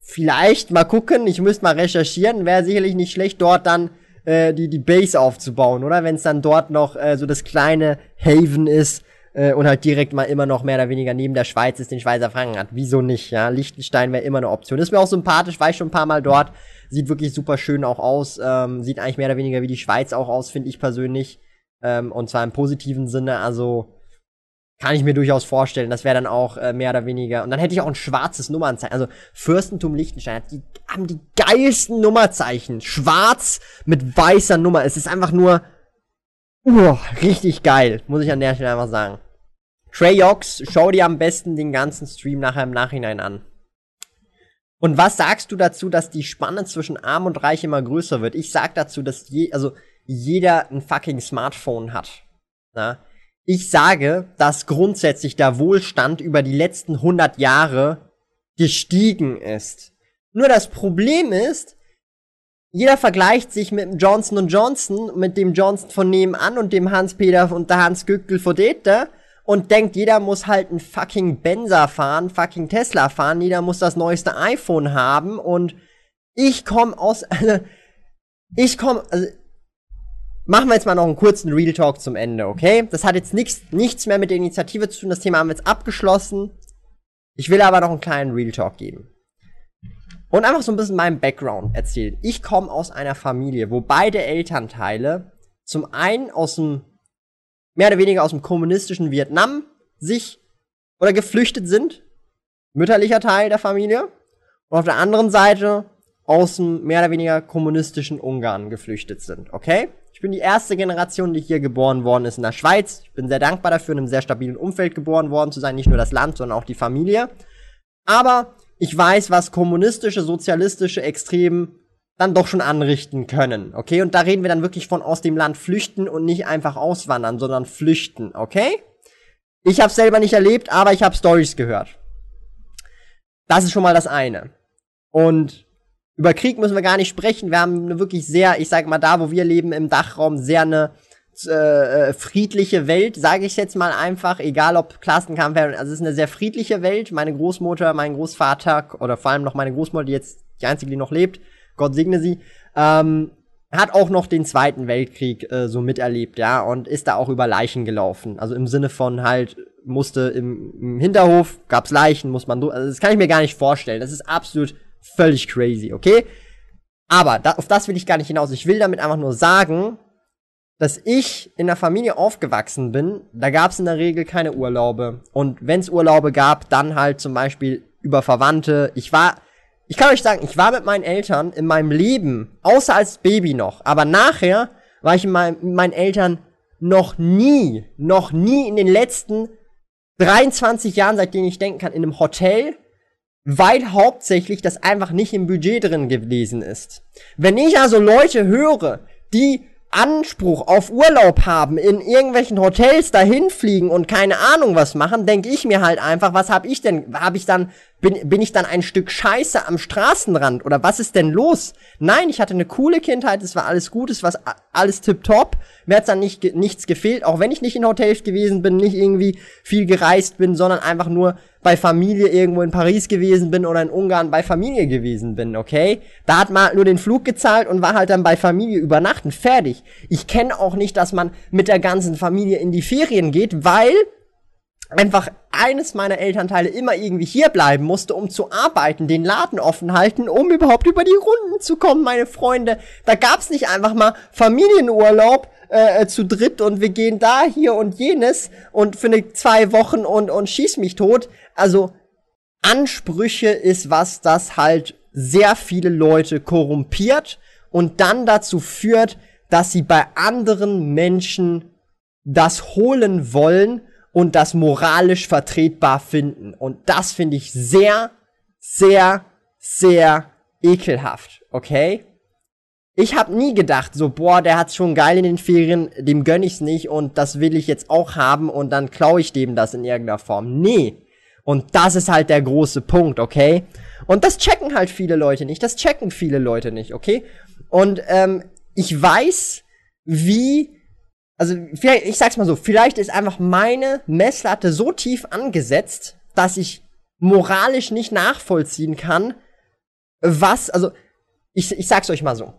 vielleicht mal gucken, ich müsste mal recherchieren, wäre sicherlich nicht schlecht, dort dann äh, die, die Base aufzubauen, oder? Wenn es dann dort noch äh, so das kleine Haven ist äh, und halt direkt mal immer noch mehr oder weniger neben der Schweiz ist, den Schweizer Franken hat. Wieso nicht, ja? Liechtenstein wäre immer eine Option. Ist mir auch sympathisch, war ich schon ein paar Mal dort. Sieht wirklich super schön auch aus. Ähm, sieht eigentlich mehr oder weniger wie die Schweiz auch aus, finde ich persönlich. Ähm, und zwar im positiven Sinne, also kann ich mir durchaus vorstellen. Das wäre dann auch äh, mehr oder weniger. Und dann hätte ich auch ein schwarzes Nummernzeichen. Also Fürstentum Liechtenstein die haben die geilsten Nummerzeichen. Schwarz mit weißer Nummer. Es ist einfach nur uh, richtig geil. Muss ich an der Stelle einfach sagen. Trey Ox, schau dir am besten den ganzen Stream nachher im Nachhinein an. Und was sagst du dazu, dass die Spanne zwischen Arm und Reich immer größer wird? Ich sag dazu, dass je, also jeder ein fucking Smartphone hat. Na? Ich sage, dass grundsätzlich der Wohlstand über die letzten 100 Jahre gestiegen ist. Nur das Problem ist, jeder vergleicht sich mit dem Johnson Johnson, mit dem Johnson von nebenan und dem Hans-Peter und der Hans Gückel von Dete und denkt, jeder muss halt ein fucking Benzer fahren, fucking Tesla fahren, jeder muss das neueste iPhone haben und ich komme aus, also, ich komme, also, Machen wir jetzt mal noch einen kurzen Real Talk zum Ende, okay? Das hat jetzt nichts, nichts mehr mit der Initiative zu tun. Das Thema haben wir jetzt abgeschlossen. Ich will aber noch einen kleinen Real Talk geben. Und einfach so ein bisschen meinen Background erzählen. Ich komme aus einer Familie, wo beide Elternteile zum einen aus dem, mehr oder weniger aus dem kommunistischen Vietnam sich oder geflüchtet sind. Mütterlicher Teil der Familie. Und auf der anderen Seite aus dem mehr oder weniger kommunistischen Ungarn geflüchtet sind, okay? Ich bin die erste Generation, die hier geboren worden ist in der Schweiz. Ich bin sehr dankbar dafür, in einem sehr stabilen Umfeld geboren worden zu sein. Nicht nur das Land, sondern auch die Familie. Aber ich weiß, was kommunistische, sozialistische Extremen dann doch schon anrichten können, okay? Und da reden wir dann wirklich von aus dem Land flüchten und nicht einfach auswandern, sondern flüchten, okay? Ich habe selber nicht erlebt, aber ich habe Stories gehört. Das ist schon mal das eine. Und über Krieg müssen wir gar nicht sprechen. Wir haben eine wirklich sehr, ich sag mal, da, wo wir leben, im Dachraum, sehr eine äh, friedliche Welt, sage ich jetzt mal einfach, egal ob Klassenkampf, also es ist eine sehr friedliche Welt. Meine Großmutter, mein Großvater oder vor allem noch meine Großmutter, die jetzt die einzige, die noch lebt, Gott segne sie, ähm, hat auch noch den Zweiten Weltkrieg äh, so miterlebt, ja, und ist da auch über Leichen gelaufen. Also im Sinne von halt, musste im, im Hinterhof, gab's Leichen, muss man, also das kann ich mir gar nicht vorstellen. Das ist absolut völlig crazy, okay? Aber da, auf das will ich gar nicht hinaus. Ich will damit einfach nur sagen, dass ich in der Familie aufgewachsen bin, da gab's in der Regel keine Urlaube. Und wenn's Urlaube gab, dann halt zum Beispiel über Verwandte. Ich war, ich kann euch sagen, ich war mit meinen Eltern in meinem Leben, außer als Baby noch, aber nachher war ich mit meinen Eltern noch nie, noch nie in den letzten 23 Jahren, seitdem ich denken kann, in einem Hotel, weil hauptsächlich das einfach nicht im Budget drin gewesen ist. Wenn ich also Leute höre, die Anspruch auf Urlaub haben, in irgendwelchen Hotels dahin fliegen und keine Ahnung was machen, denke ich mir halt einfach, was hab ich denn? Hab ich dann bin, bin ich dann ein Stück Scheiße am Straßenrand oder was ist denn los? Nein, ich hatte eine coole Kindheit, es war alles gut, es war alles tipptopp, mir hat's dann nicht, nichts gefehlt, auch wenn ich nicht in Hotels gewesen bin, nicht irgendwie viel gereist bin, sondern einfach nur bei Familie irgendwo in Paris gewesen bin oder in Ungarn bei Familie gewesen bin, okay? Da hat man nur den Flug gezahlt und war halt dann bei Familie übernachten, fertig. Ich kenne auch nicht, dass man mit der ganzen Familie in die Ferien geht, weil einfach eines meiner Elternteile immer irgendwie hier bleiben musste, um zu arbeiten, den Laden offen halten, um überhaupt über die Runden zu kommen, meine Freunde. Da gab's nicht einfach mal Familienurlaub äh, zu dritt und wir gehen da, hier und jenes und für eine zwei Wochen und, und schieß mich tot. Also Ansprüche ist was, das halt sehr viele Leute korrumpiert und dann dazu führt, dass sie bei anderen Menschen das holen wollen und das moralisch vertretbar finden. Und das finde ich sehr, sehr, sehr ekelhaft, okay? Ich habe nie gedacht, so, boah, der hat's schon geil in den Ferien, dem gönn ich's nicht und das will ich jetzt auch haben und dann klaue ich dem das in irgendeiner Form. Nee. Und das ist halt der große Punkt, okay? Und das checken halt viele Leute nicht, das checken viele Leute nicht, okay? Und ähm, ich weiß, wie also vielleicht, ich sag's mal so, vielleicht ist einfach meine Messlatte so tief angesetzt, dass ich moralisch nicht nachvollziehen kann, was, also ich, ich sag's euch mal so.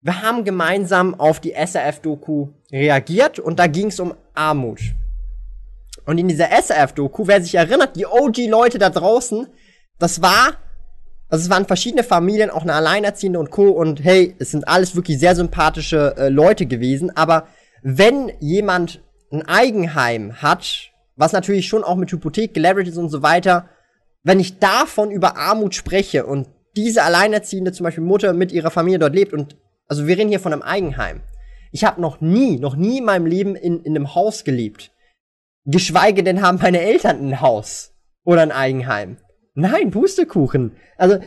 Wir haben gemeinsam auf die SRF-Doku reagiert und da ging's um Armut. Und in dieser SRF-Doku, wer sich erinnert, die OG-Leute da draußen, das war, also es waren verschiedene Familien, auch eine Alleinerziehende und Co. Und hey, es sind alles wirklich sehr sympathische äh, Leute gewesen, aber wenn jemand ein Eigenheim hat, was natürlich schon auch mit Hypothek gelevert ist und so weiter, wenn ich davon über Armut spreche und diese alleinerziehende zum Beispiel Mutter mit ihrer Familie dort lebt und also wir reden hier von einem Eigenheim. Ich habe noch nie, noch nie in meinem Leben in, in einem Haus gelebt. Geschweige denn haben meine Eltern ein Haus oder ein Eigenheim. Nein, Pustekuchen. Also äh,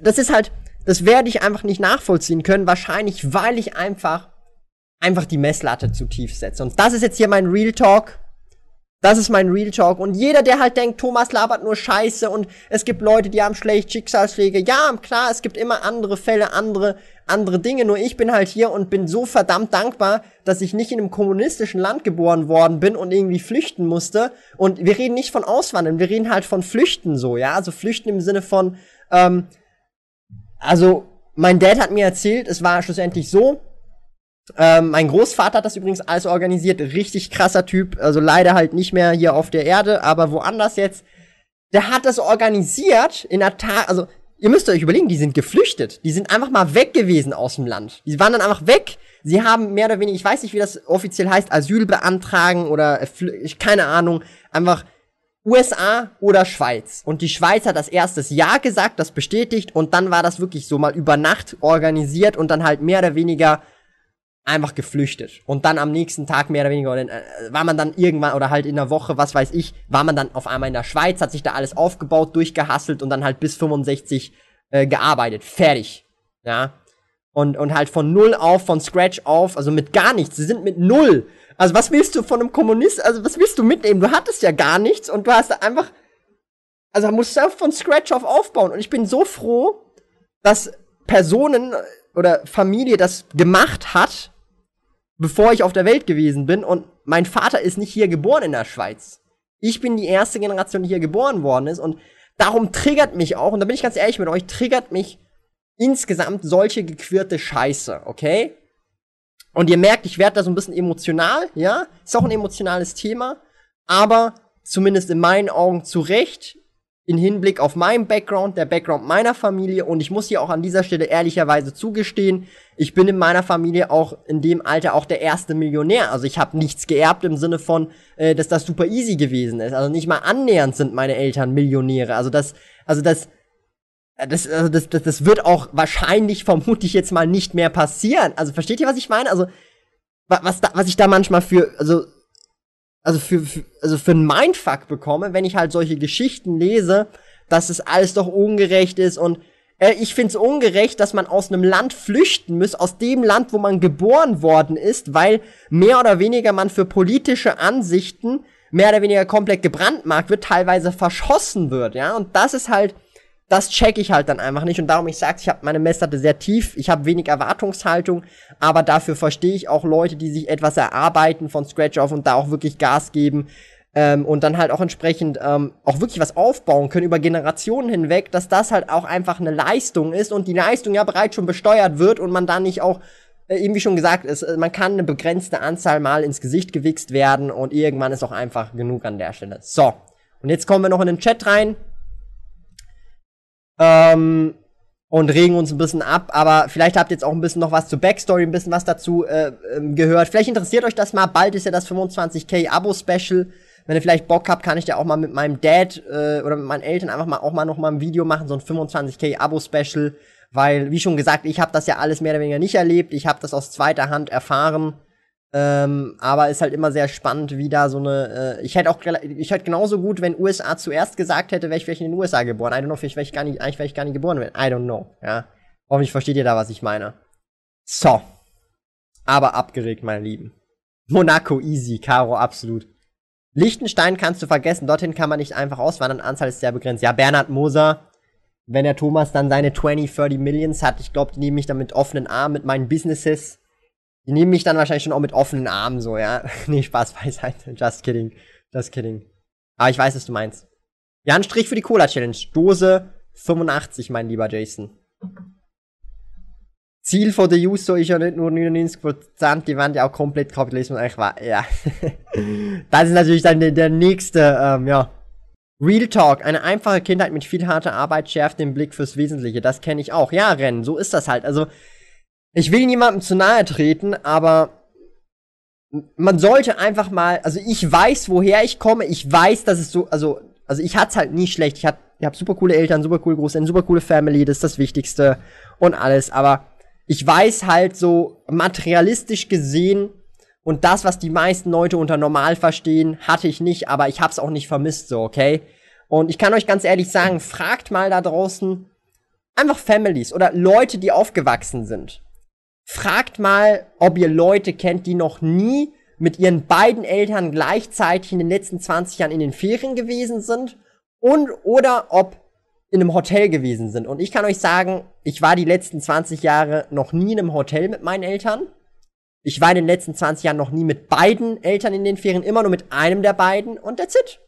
das ist halt, das werde ich einfach nicht nachvollziehen können, wahrscheinlich weil ich einfach einfach die Messlatte zu tief setze. Und das ist jetzt hier mein Real Talk. Das ist mein Real Talk. Und jeder, der halt denkt, Thomas labert nur Scheiße und es gibt Leute, die haben schlecht Schicksalsschläge. Ja, klar, es gibt immer andere Fälle, andere, andere Dinge. Nur ich bin halt hier und bin so verdammt dankbar, dass ich nicht in einem kommunistischen Land geboren worden bin und irgendwie flüchten musste. Und wir reden nicht von Auswandern, wir reden halt von Flüchten so, ja. Also Flüchten im Sinne von, ähm, also mein Dad hat mir erzählt, es war schlussendlich so, ähm, mein Großvater hat das übrigens alles organisiert, richtig krasser Typ, also leider halt nicht mehr hier auf der Erde, aber woanders jetzt. Der hat das organisiert in der Tat, also ihr müsst euch überlegen, die sind geflüchtet, die sind einfach mal weg gewesen aus dem Land. Die waren dann einfach weg. Sie haben mehr oder weniger, ich weiß nicht, wie das offiziell heißt, Asyl beantragen oder keine Ahnung, einfach USA oder Schweiz. Und die Schweiz hat das erstes Ja gesagt, das bestätigt und dann war das wirklich so mal über Nacht organisiert und dann halt mehr oder weniger einfach geflüchtet. Und dann am nächsten Tag mehr oder weniger, oder, äh, war man dann irgendwann, oder halt in der Woche, was weiß ich, war man dann auf einmal in der Schweiz, hat sich da alles aufgebaut, durchgehasselt und dann halt bis 65 äh, gearbeitet. Fertig. Ja. Und, und halt von null auf, von Scratch auf, also mit gar nichts. Sie sind mit null. Also was willst du von einem Kommunist, also was willst du mitnehmen? Du hattest ja gar nichts und du hast einfach, also musst du von Scratch auf aufbauen. Und ich bin so froh, dass Personen oder Familie das gemacht hat, bevor ich auf der Welt gewesen bin. Und mein Vater ist nicht hier geboren in der Schweiz. Ich bin die erste Generation, die hier geboren worden ist. Und darum triggert mich auch, und da bin ich ganz ehrlich mit euch, triggert mich insgesamt solche gequirlte Scheiße, okay? Und ihr merkt, ich werde da so ein bisschen emotional, ja? Ist auch ein emotionales Thema, aber zumindest in meinen Augen zu Recht in Hinblick auf meinen Background, der Background meiner Familie und ich muss hier auch an dieser Stelle ehrlicherweise zugestehen, ich bin in meiner Familie auch in dem Alter auch der erste Millionär. Also ich habe nichts geerbt im Sinne von, äh, dass das super easy gewesen ist. Also nicht mal annähernd sind meine Eltern Millionäre. Also das, also das, das, also das, das, das wird auch wahrscheinlich, vermute ich jetzt mal, nicht mehr passieren. Also versteht ihr, was ich meine? Also was, da, was ich da manchmal für, also also für, für, also für ein Mindfuck bekomme, wenn ich halt solche Geschichten lese, dass es alles doch ungerecht ist und äh, ich finde es ungerecht, dass man aus einem Land flüchten muss, aus dem Land, wo man geboren worden ist, weil mehr oder weniger man für politische Ansichten mehr oder weniger komplett gebrandmarkt wird, teilweise verschossen wird, ja, und das ist halt das check ich halt dann einfach nicht und darum ich sag's, ich habe meine Messlatte sehr tief, ich habe wenig Erwartungshaltung, aber dafür verstehe ich auch Leute, die sich etwas erarbeiten von Scratch auf und da auch wirklich Gas geben ähm, und dann halt auch entsprechend ähm, auch wirklich was aufbauen können über Generationen hinweg, dass das halt auch einfach eine Leistung ist und die Leistung ja bereits schon besteuert wird und man dann nicht auch äh, eben wie schon gesagt ist, äh, man kann eine begrenzte Anzahl mal ins Gesicht gewichst werden und irgendwann ist auch einfach genug an der Stelle. So, und jetzt kommen wir noch in den Chat rein. Ähm, und regen uns ein bisschen ab, aber vielleicht habt ihr jetzt auch ein bisschen noch was zur Backstory, ein bisschen was dazu äh, ähm, gehört. Vielleicht interessiert euch das mal. Bald ist ja das 25k Abo-Special. Wenn ihr vielleicht Bock habt, kann ich ja auch mal mit meinem Dad äh, oder mit meinen Eltern einfach mal auch mal noch mal ein Video machen, so ein 25k Abo-Special. Weil, wie schon gesagt, ich habe das ja alles mehr oder weniger nicht erlebt. Ich habe das aus zweiter Hand erfahren. Ähm, aber ist halt immer sehr spannend, wie da so eine. Äh, ich hätte auch, ich hätte genauso gut, wenn USA zuerst gesagt hätte, wäre ich vielleicht in den USA geboren. I don't know, vielleicht wäre ich gar nicht, eigentlich wäre ich gar nicht geboren. I don't know. Ja. Hoffentlich versteht ihr da, was ich meine. So. Aber abgeregt, meine Lieben. Monaco easy, Caro absolut. Liechtenstein kannst du vergessen, dorthin kann man nicht einfach auswandern, Anzahl ist sehr begrenzt. Ja, Bernhard Moser, wenn der Thomas dann seine 20, 30 Millions hat, ich glaube, die nehme ich dann mit offenen Armen, mit meinen Businesses die nehmen mich dann wahrscheinlich schon auch mit offenen Armen so, ja. nee, Spaß beiseite. Just kidding. Just kidding. Aber ich weiß, was du meinst. Ja, ein Strich für die Cola-Challenge. Dose 85, mein lieber Jason. Ziel von der Juso ist ja nicht nur 99%, die waren ja auch komplett Kapitalismus eigentlich war. Ja. das ist natürlich dann der, der nächste, ähm, ja. Real Talk, eine einfache Kindheit mit viel harter Arbeit schärft den Blick fürs Wesentliche. Das kenne ich auch. Ja, Rennen, so ist das halt. Also, ich will niemandem zu nahe treten, aber man sollte einfach mal, also ich weiß, woher ich komme, ich weiß, dass es so, also, also ich hatte halt nie schlecht. Ich hab, ich hab super coole Eltern, super coole Großeltern, super coole Family, das ist das Wichtigste und alles, aber ich weiß halt so materialistisch gesehen und das, was die meisten Leute unter normal verstehen, hatte ich nicht, aber ich hab's auch nicht vermisst, so, okay? Und ich kann euch ganz ehrlich sagen, fragt mal da draußen einfach Families oder Leute, die aufgewachsen sind fragt mal, ob ihr Leute kennt, die noch nie mit ihren beiden Eltern gleichzeitig in den letzten 20 Jahren in den Ferien gewesen sind und oder ob in einem Hotel gewesen sind. Und ich kann euch sagen, ich war die letzten 20 Jahre noch nie in einem Hotel mit meinen Eltern. Ich war in den letzten 20 Jahren noch nie mit beiden Eltern in den Ferien, immer nur mit einem der beiden und that's it.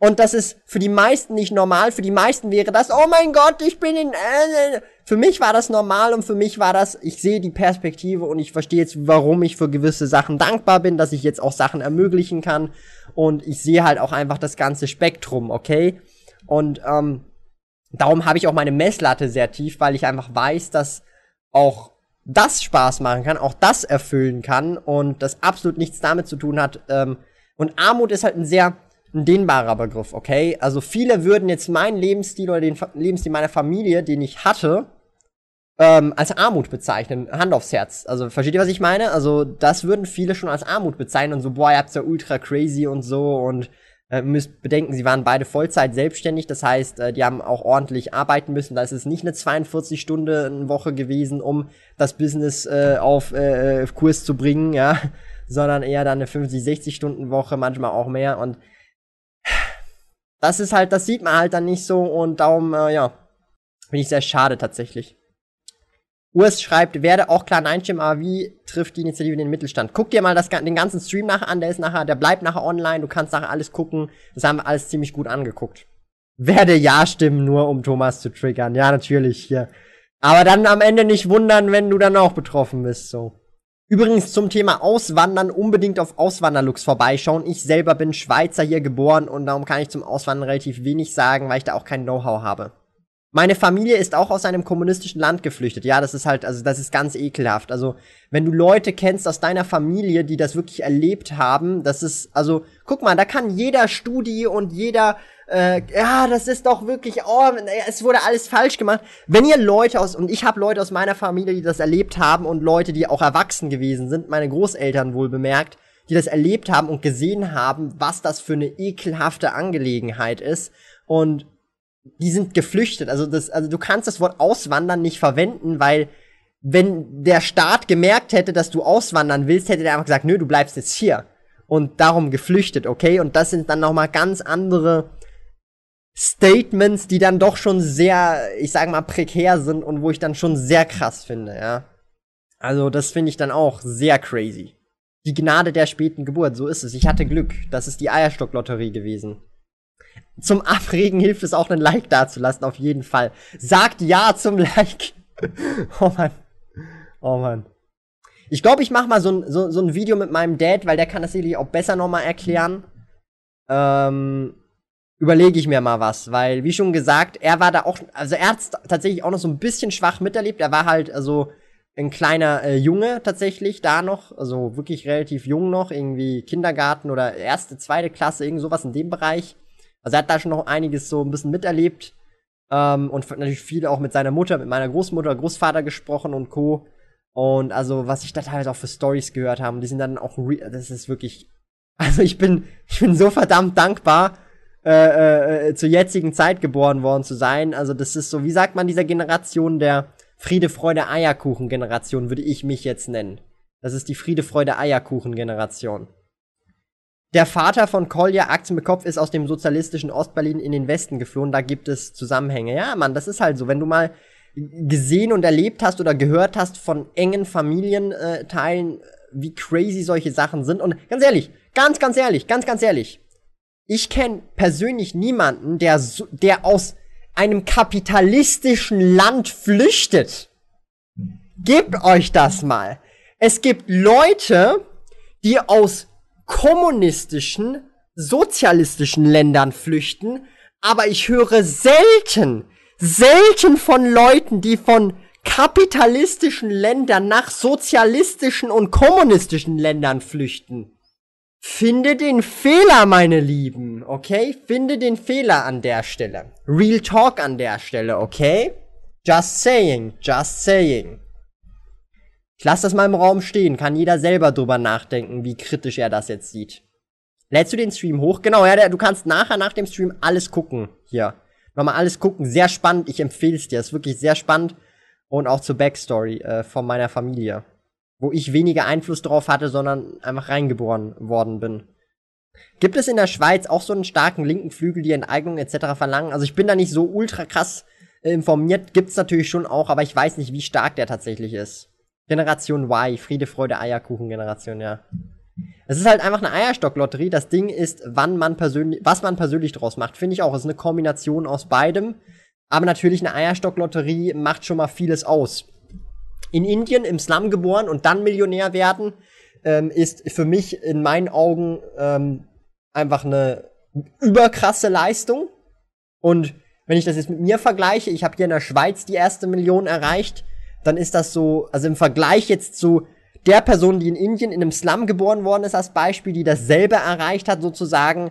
Und das ist für die meisten nicht normal. Für die meisten wäre das, oh mein Gott, ich bin in. Äh, für mich war das normal und für mich war das, ich sehe die Perspektive und ich verstehe jetzt, warum ich für gewisse Sachen dankbar bin, dass ich jetzt auch Sachen ermöglichen kann. Und ich sehe halt auch einfach das ganze Spektrum, okay? Und ähm, darum habe ich auch meine Messlatte sehr tief, weil ich einfach weiß, dass auch das Spaß machen kann, auch das erfüllen kann und das absolut nichts damit zu tun hat. Ähm, und Armut ist halt ein sehr ein dehnbarer Begriff, okay? Also viele würden jetzt meinen Lebensstil oder den Lebensstil meiner Familie, den ich hatte, ähm, als Armut bezeichnen. Hand aufs Herz. Also, versteht ihr, was ich meine? Also, das würden viele schon als Armut bezeichnen und so, boah, ihr habt's ja ultra crazy und so und äh, müsst bedenken, sie waren beide Vollzeit selbstständig, das heißt, äh, die haben auch ordentlich arbeiten müssen. Da ist es nicht eine 42 Stunden Woche gewesen, um das Business äh, auf äh, Kurs zu bringen, ja, sondern eher dann eine 50, 60 Stunden Woche, manchmal auch mehr und das ist halt, das sieht man halt dann nicht so und darum, äh, ja, finde ich sehr schade tatsächlich. Urs schreibt, werde auch klar einstimmen, aber wie trifft die Initiative den Mittelstand? Guck dir mal das, den ganzen Stream nachher an, der ist nachher, der bleibt nachher online, du kannst nachher alles gucken. Das haben wir alles ziemlich gut angeguckt. Werde ja stimmen, nur um Thomas zu triggern. Ja, natürlich, hier. Aber dann am Ende nicht wundern, wenn du dann auch betroffen bist, so. Übrigens zum Thema Auswandern unbedingt auf Auswanderlux vorbeischauen. Ich selber bin Schweizer hier geboren und darum kann ich zum Auswandern relativ wenig sagen, weil ich da auch kein Know-how habe. Meine Familie ist auch aus einem kommunistischen Land geflüchtet. Ja, das ist halt, also das ist ganz ekelhaft. Also, wenn du Leute kennst aus deiner Familie, die das wirklich erlebt haben, das ist, also, guck mal, da kann jeder Studie und jeder, äh, ja, das ist doch wirklich, oh, es wurde alles falsch gemacht. Wenn ihr Leute aus, und ich habe Leute aus meiner Familie, die das erlebt haben und Leute, die auch erwachsen gewesen sind, meine Großeltern wohl bemerkt, die das erlebt haben und gesehen haben, was das für eine ekelhafte Angelegenheit ist. Und die sind geflüchtet. Also das, also du kannst das Wort auswandern nicht verwenden, weil wenn der Staat gemerkt hätte, dass du auswandern willst, hätte der einfach gesagt, nö, du bleibst jetzt hier. Und darum geflüchtet, okay? Und das sind dann nochmal ganz andere Statements, die dann doch schon sehr, ich sag mal, prekär sind und wo ich dann schon sehr krass finde, ja. Also, das finde ich dann auch sehr crazy. Die Gnade der späten Geburt, so ist es. Ich hatte Glück. Das ist die Eierstocklotterie gewesen zum Abregen hilft es auch, einen Like dazulassen, auf jeden Fall. Sagt ja zum Like. oh Mann. Oh Mann. Ich glaube, ich mache mal so ein, so, so ein Video mit meinem Dad, weil der kann das sicherlich auch besser nochmal erklären. Ähm, überlege ich mir mal was, weil, wie schon gesagt, er war da auch, also er hat tatsächlich auch noch so ein bisschen schwach miterlebt. Er war halt, also, ein kleiner äh, Junge tatsächlich da noch, also wirklich relativ jung noch, irgendwie Kindergarten oder erste, zweite Klasse, irgend sowas in dem Bereich. Also er hat da schon noch einiges so ein bisschen miterlebt. Ähm, und natürlich viel auch mit seiner Mutter, mit meiner Großmutter, Großvater gesprochen und Co. Und also, was ich da teilweise auch für Stories gehört habe, die sind dann auch, das ist wirklich, also ich bin, ich bin so verdammt dankbar, äh, äh, zur jetzigen Zeit geboren worden zu sein. Also das ist so, wie sagt man dieser Generation der Friede, Freude, Eierkuchen Generation, würde ich mich jetzt nennen. Das ist die Friede, Freude, Eierkuchen Generation. Der Vater von Kolja Aktienbekopf ist aus dem sozialistischen Ostberlin in den Westen geflohen. Da gibt es Zusammenhänge. Ja, Mann, das ist halt so. Wenn du mal gesehen und erlebt hast oder gehört hast von engen Familienteilen, wie crazy solche Sachen sind. Und ganz ehrlich, ganz, ganz ehrlich, ganz, ganz ehrlich. Ich kenne persönlich niemanden, der, der aus einem kapitalistischen Land flüchtet. Gebt euch das mal. Es gibt Leute, die aus kommunistischen, sozialistischen Ländern flüchten, aber ich höre selten, selten von Leuten, die von kapitalistischen Ländern nach sozialistischen und kommunistischen Ländern flüchten. Finde den Fehler, meine Lieben, okay? Finde den Fehler an der Stelle. Real Talk an der Stelle, okay? Just saying, just saying. Ich lasse das mal im Raum stehen, kann jeder selber drüber nachdenken, wie kritisch er das jetzt sieht. Lädst du den Stream hoch? Genau, ja, du kannst nachher nach dem Stream alles gucken. Hier. Nochmal alles gucken. Sehr spannend. Ich empfehle es dir. Ist wirklich sehr spannend. Und auch zur Backstory äh, von meiner Familie. Wo ich weniger Einfluss drauf hatte, sondern einfach reingeboren worden bin. Gibt es in der Schweiz auch so einen starken linken Flügel, die Enteignung etc. verlangen? Also ich bin da nicht so ultra krass äh, informiert. Gibt's natürlich schon auch, aber ich weiß nicht, wie stark der tatsächlich ist. Generation Y, Friede, Freude, Eierkuchen-Generation, ja. Es ist halt einfach eine Eierstocklotterie. Das Ding ist, wann man persönlich, was man persönlich draus macht, finde ich auch. Es ist eine Kombination aus beidem. Aber natürlich eine Eierstocklotterie macht schon mal vieles aus. In Indien im Slum geboren und dann Millionär werden, ähm, ist für mich in meinen Augen ähm, einfach eine überkrasse Leistung. Und wenn ich das jetzt mit mir vergleiche, ich habe hier in der Schweiz die erste Million erreicht dann ist das so, also im Vergleich jetzt zu der Person, die in Indien in einem Slum geboren worden ist, als Beispiel, die dasselbe erreicht hat, sozusagen,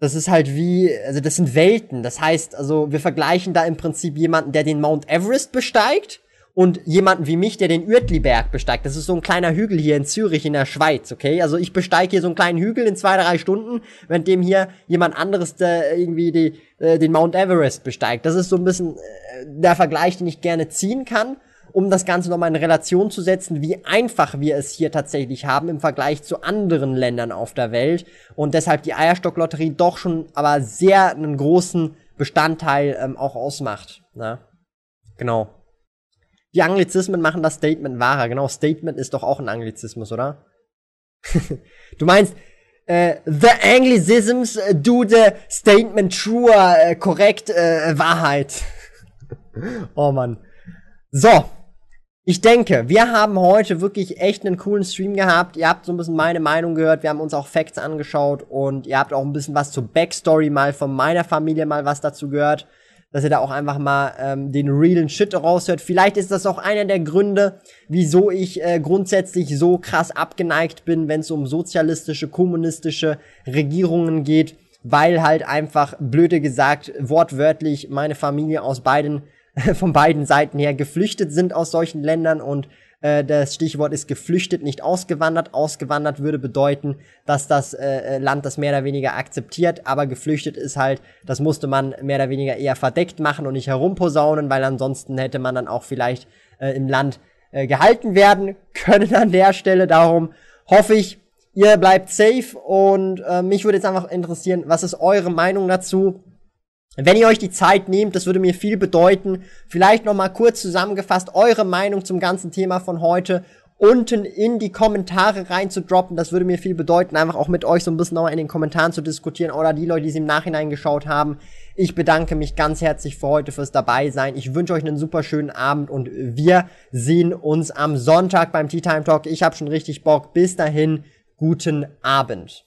das ist halt wie, also das sind Welten. Das heißt, also wir vergleichen da im Prinzip jemanden, der den Mount Everest besteigt und jemanden wie mich, der den Uertliberg besteigt. Das ist so ein kleiner Hügel hier in Zürich in der Schweiz, okay? Also ich besteige hier so einen kleinen Hügel in zwei, drei Stunden, während dem hier jemand anderes der irgendwie die, äh, den Mount Everest besteigt. Das ist so ein bisschen äh, der Vergleich, den ich gerne ziehen kann, um das Ganze nochmal in Relation zu setzen, wie einfach wir es hier tatsächlich haben im Vergleich zu anderen Ländern auf der Welt. Und deshalb die Eierstocklotterie doch schon aber sehr einen großen Bestandteil ähm, auch ausmacht. Ne? Genau. Die Anglizismen machen das Statement wahrer. Genau, Statement ist doch auch ein Anglizismus, oder? du meinst, äh, the Anglicisms do the statement truer, äh, korrekt, äh, Wahrheit. oh Mann. So. Ich denke, wir haben heute wirklich echt einen coolen Stream gehabt. Ihr habt so ein bisschen meine Meinung gehört. Wir haben uns auch Facts angeschaut und ihr habt auch ein bisschen was zur Backstory mal von meiner Familie mal was dazu gehört dass ihr da auch einfach mal ähm, den realen Shit raushört. Vielleicht ist das auch einer der Gründe, wieso ich äh, grundsätzlich so krass abgeneigt bin, wenn es um sozialistische, kommunistische Regierungen geht, weil halt einfach, blöde gesagt, wortwörtlich meine Familie aus beiden, von beiden Seiten her geflüchtet sind aus solchen Ländern und äh, das Stichwort ist geflüchtet, nicht ausgewandert. Ausgewandert würde bedeuten, dass das äh, äh, Land das mehr oder weniger akzeptiert, aber geflüchtet ist halt, das musste man mehr oder weniger eher verdeckt machen und nicht herumposaunen, weil ansonsten hätte man dann auch vielleicht äh, im Land äh, gehalten werden können an der Stelle. Darum hoffe ich, ihr bleibt safe und äh, mich würde jetzt einfach interessieren, was ist eure Meinung dazu? Wenn ihr euch die Zeit nehmt, das würde mir viel bedeuten. Vielleicht noch mal kurz zusammengefasst eure Meinung zum ganzen Thema von heute unten in die Kommentare rein zu droppen. Das würde mir viel bedeuten, einfach auch mit euch so ein bisschen nochmal in den Kommentaren zu diskutieren oder die Leute, die es im Nachhinein geschaut haben. Ich bedanke mich ganz herzlich für heute fürs dabei sein. Ich wünsche euch einen super schönen Abend und wir sehen uns am Sonntag beim Tea Time Talk. Ich habe schon richtig Bock. Bis dahin, guten Abend.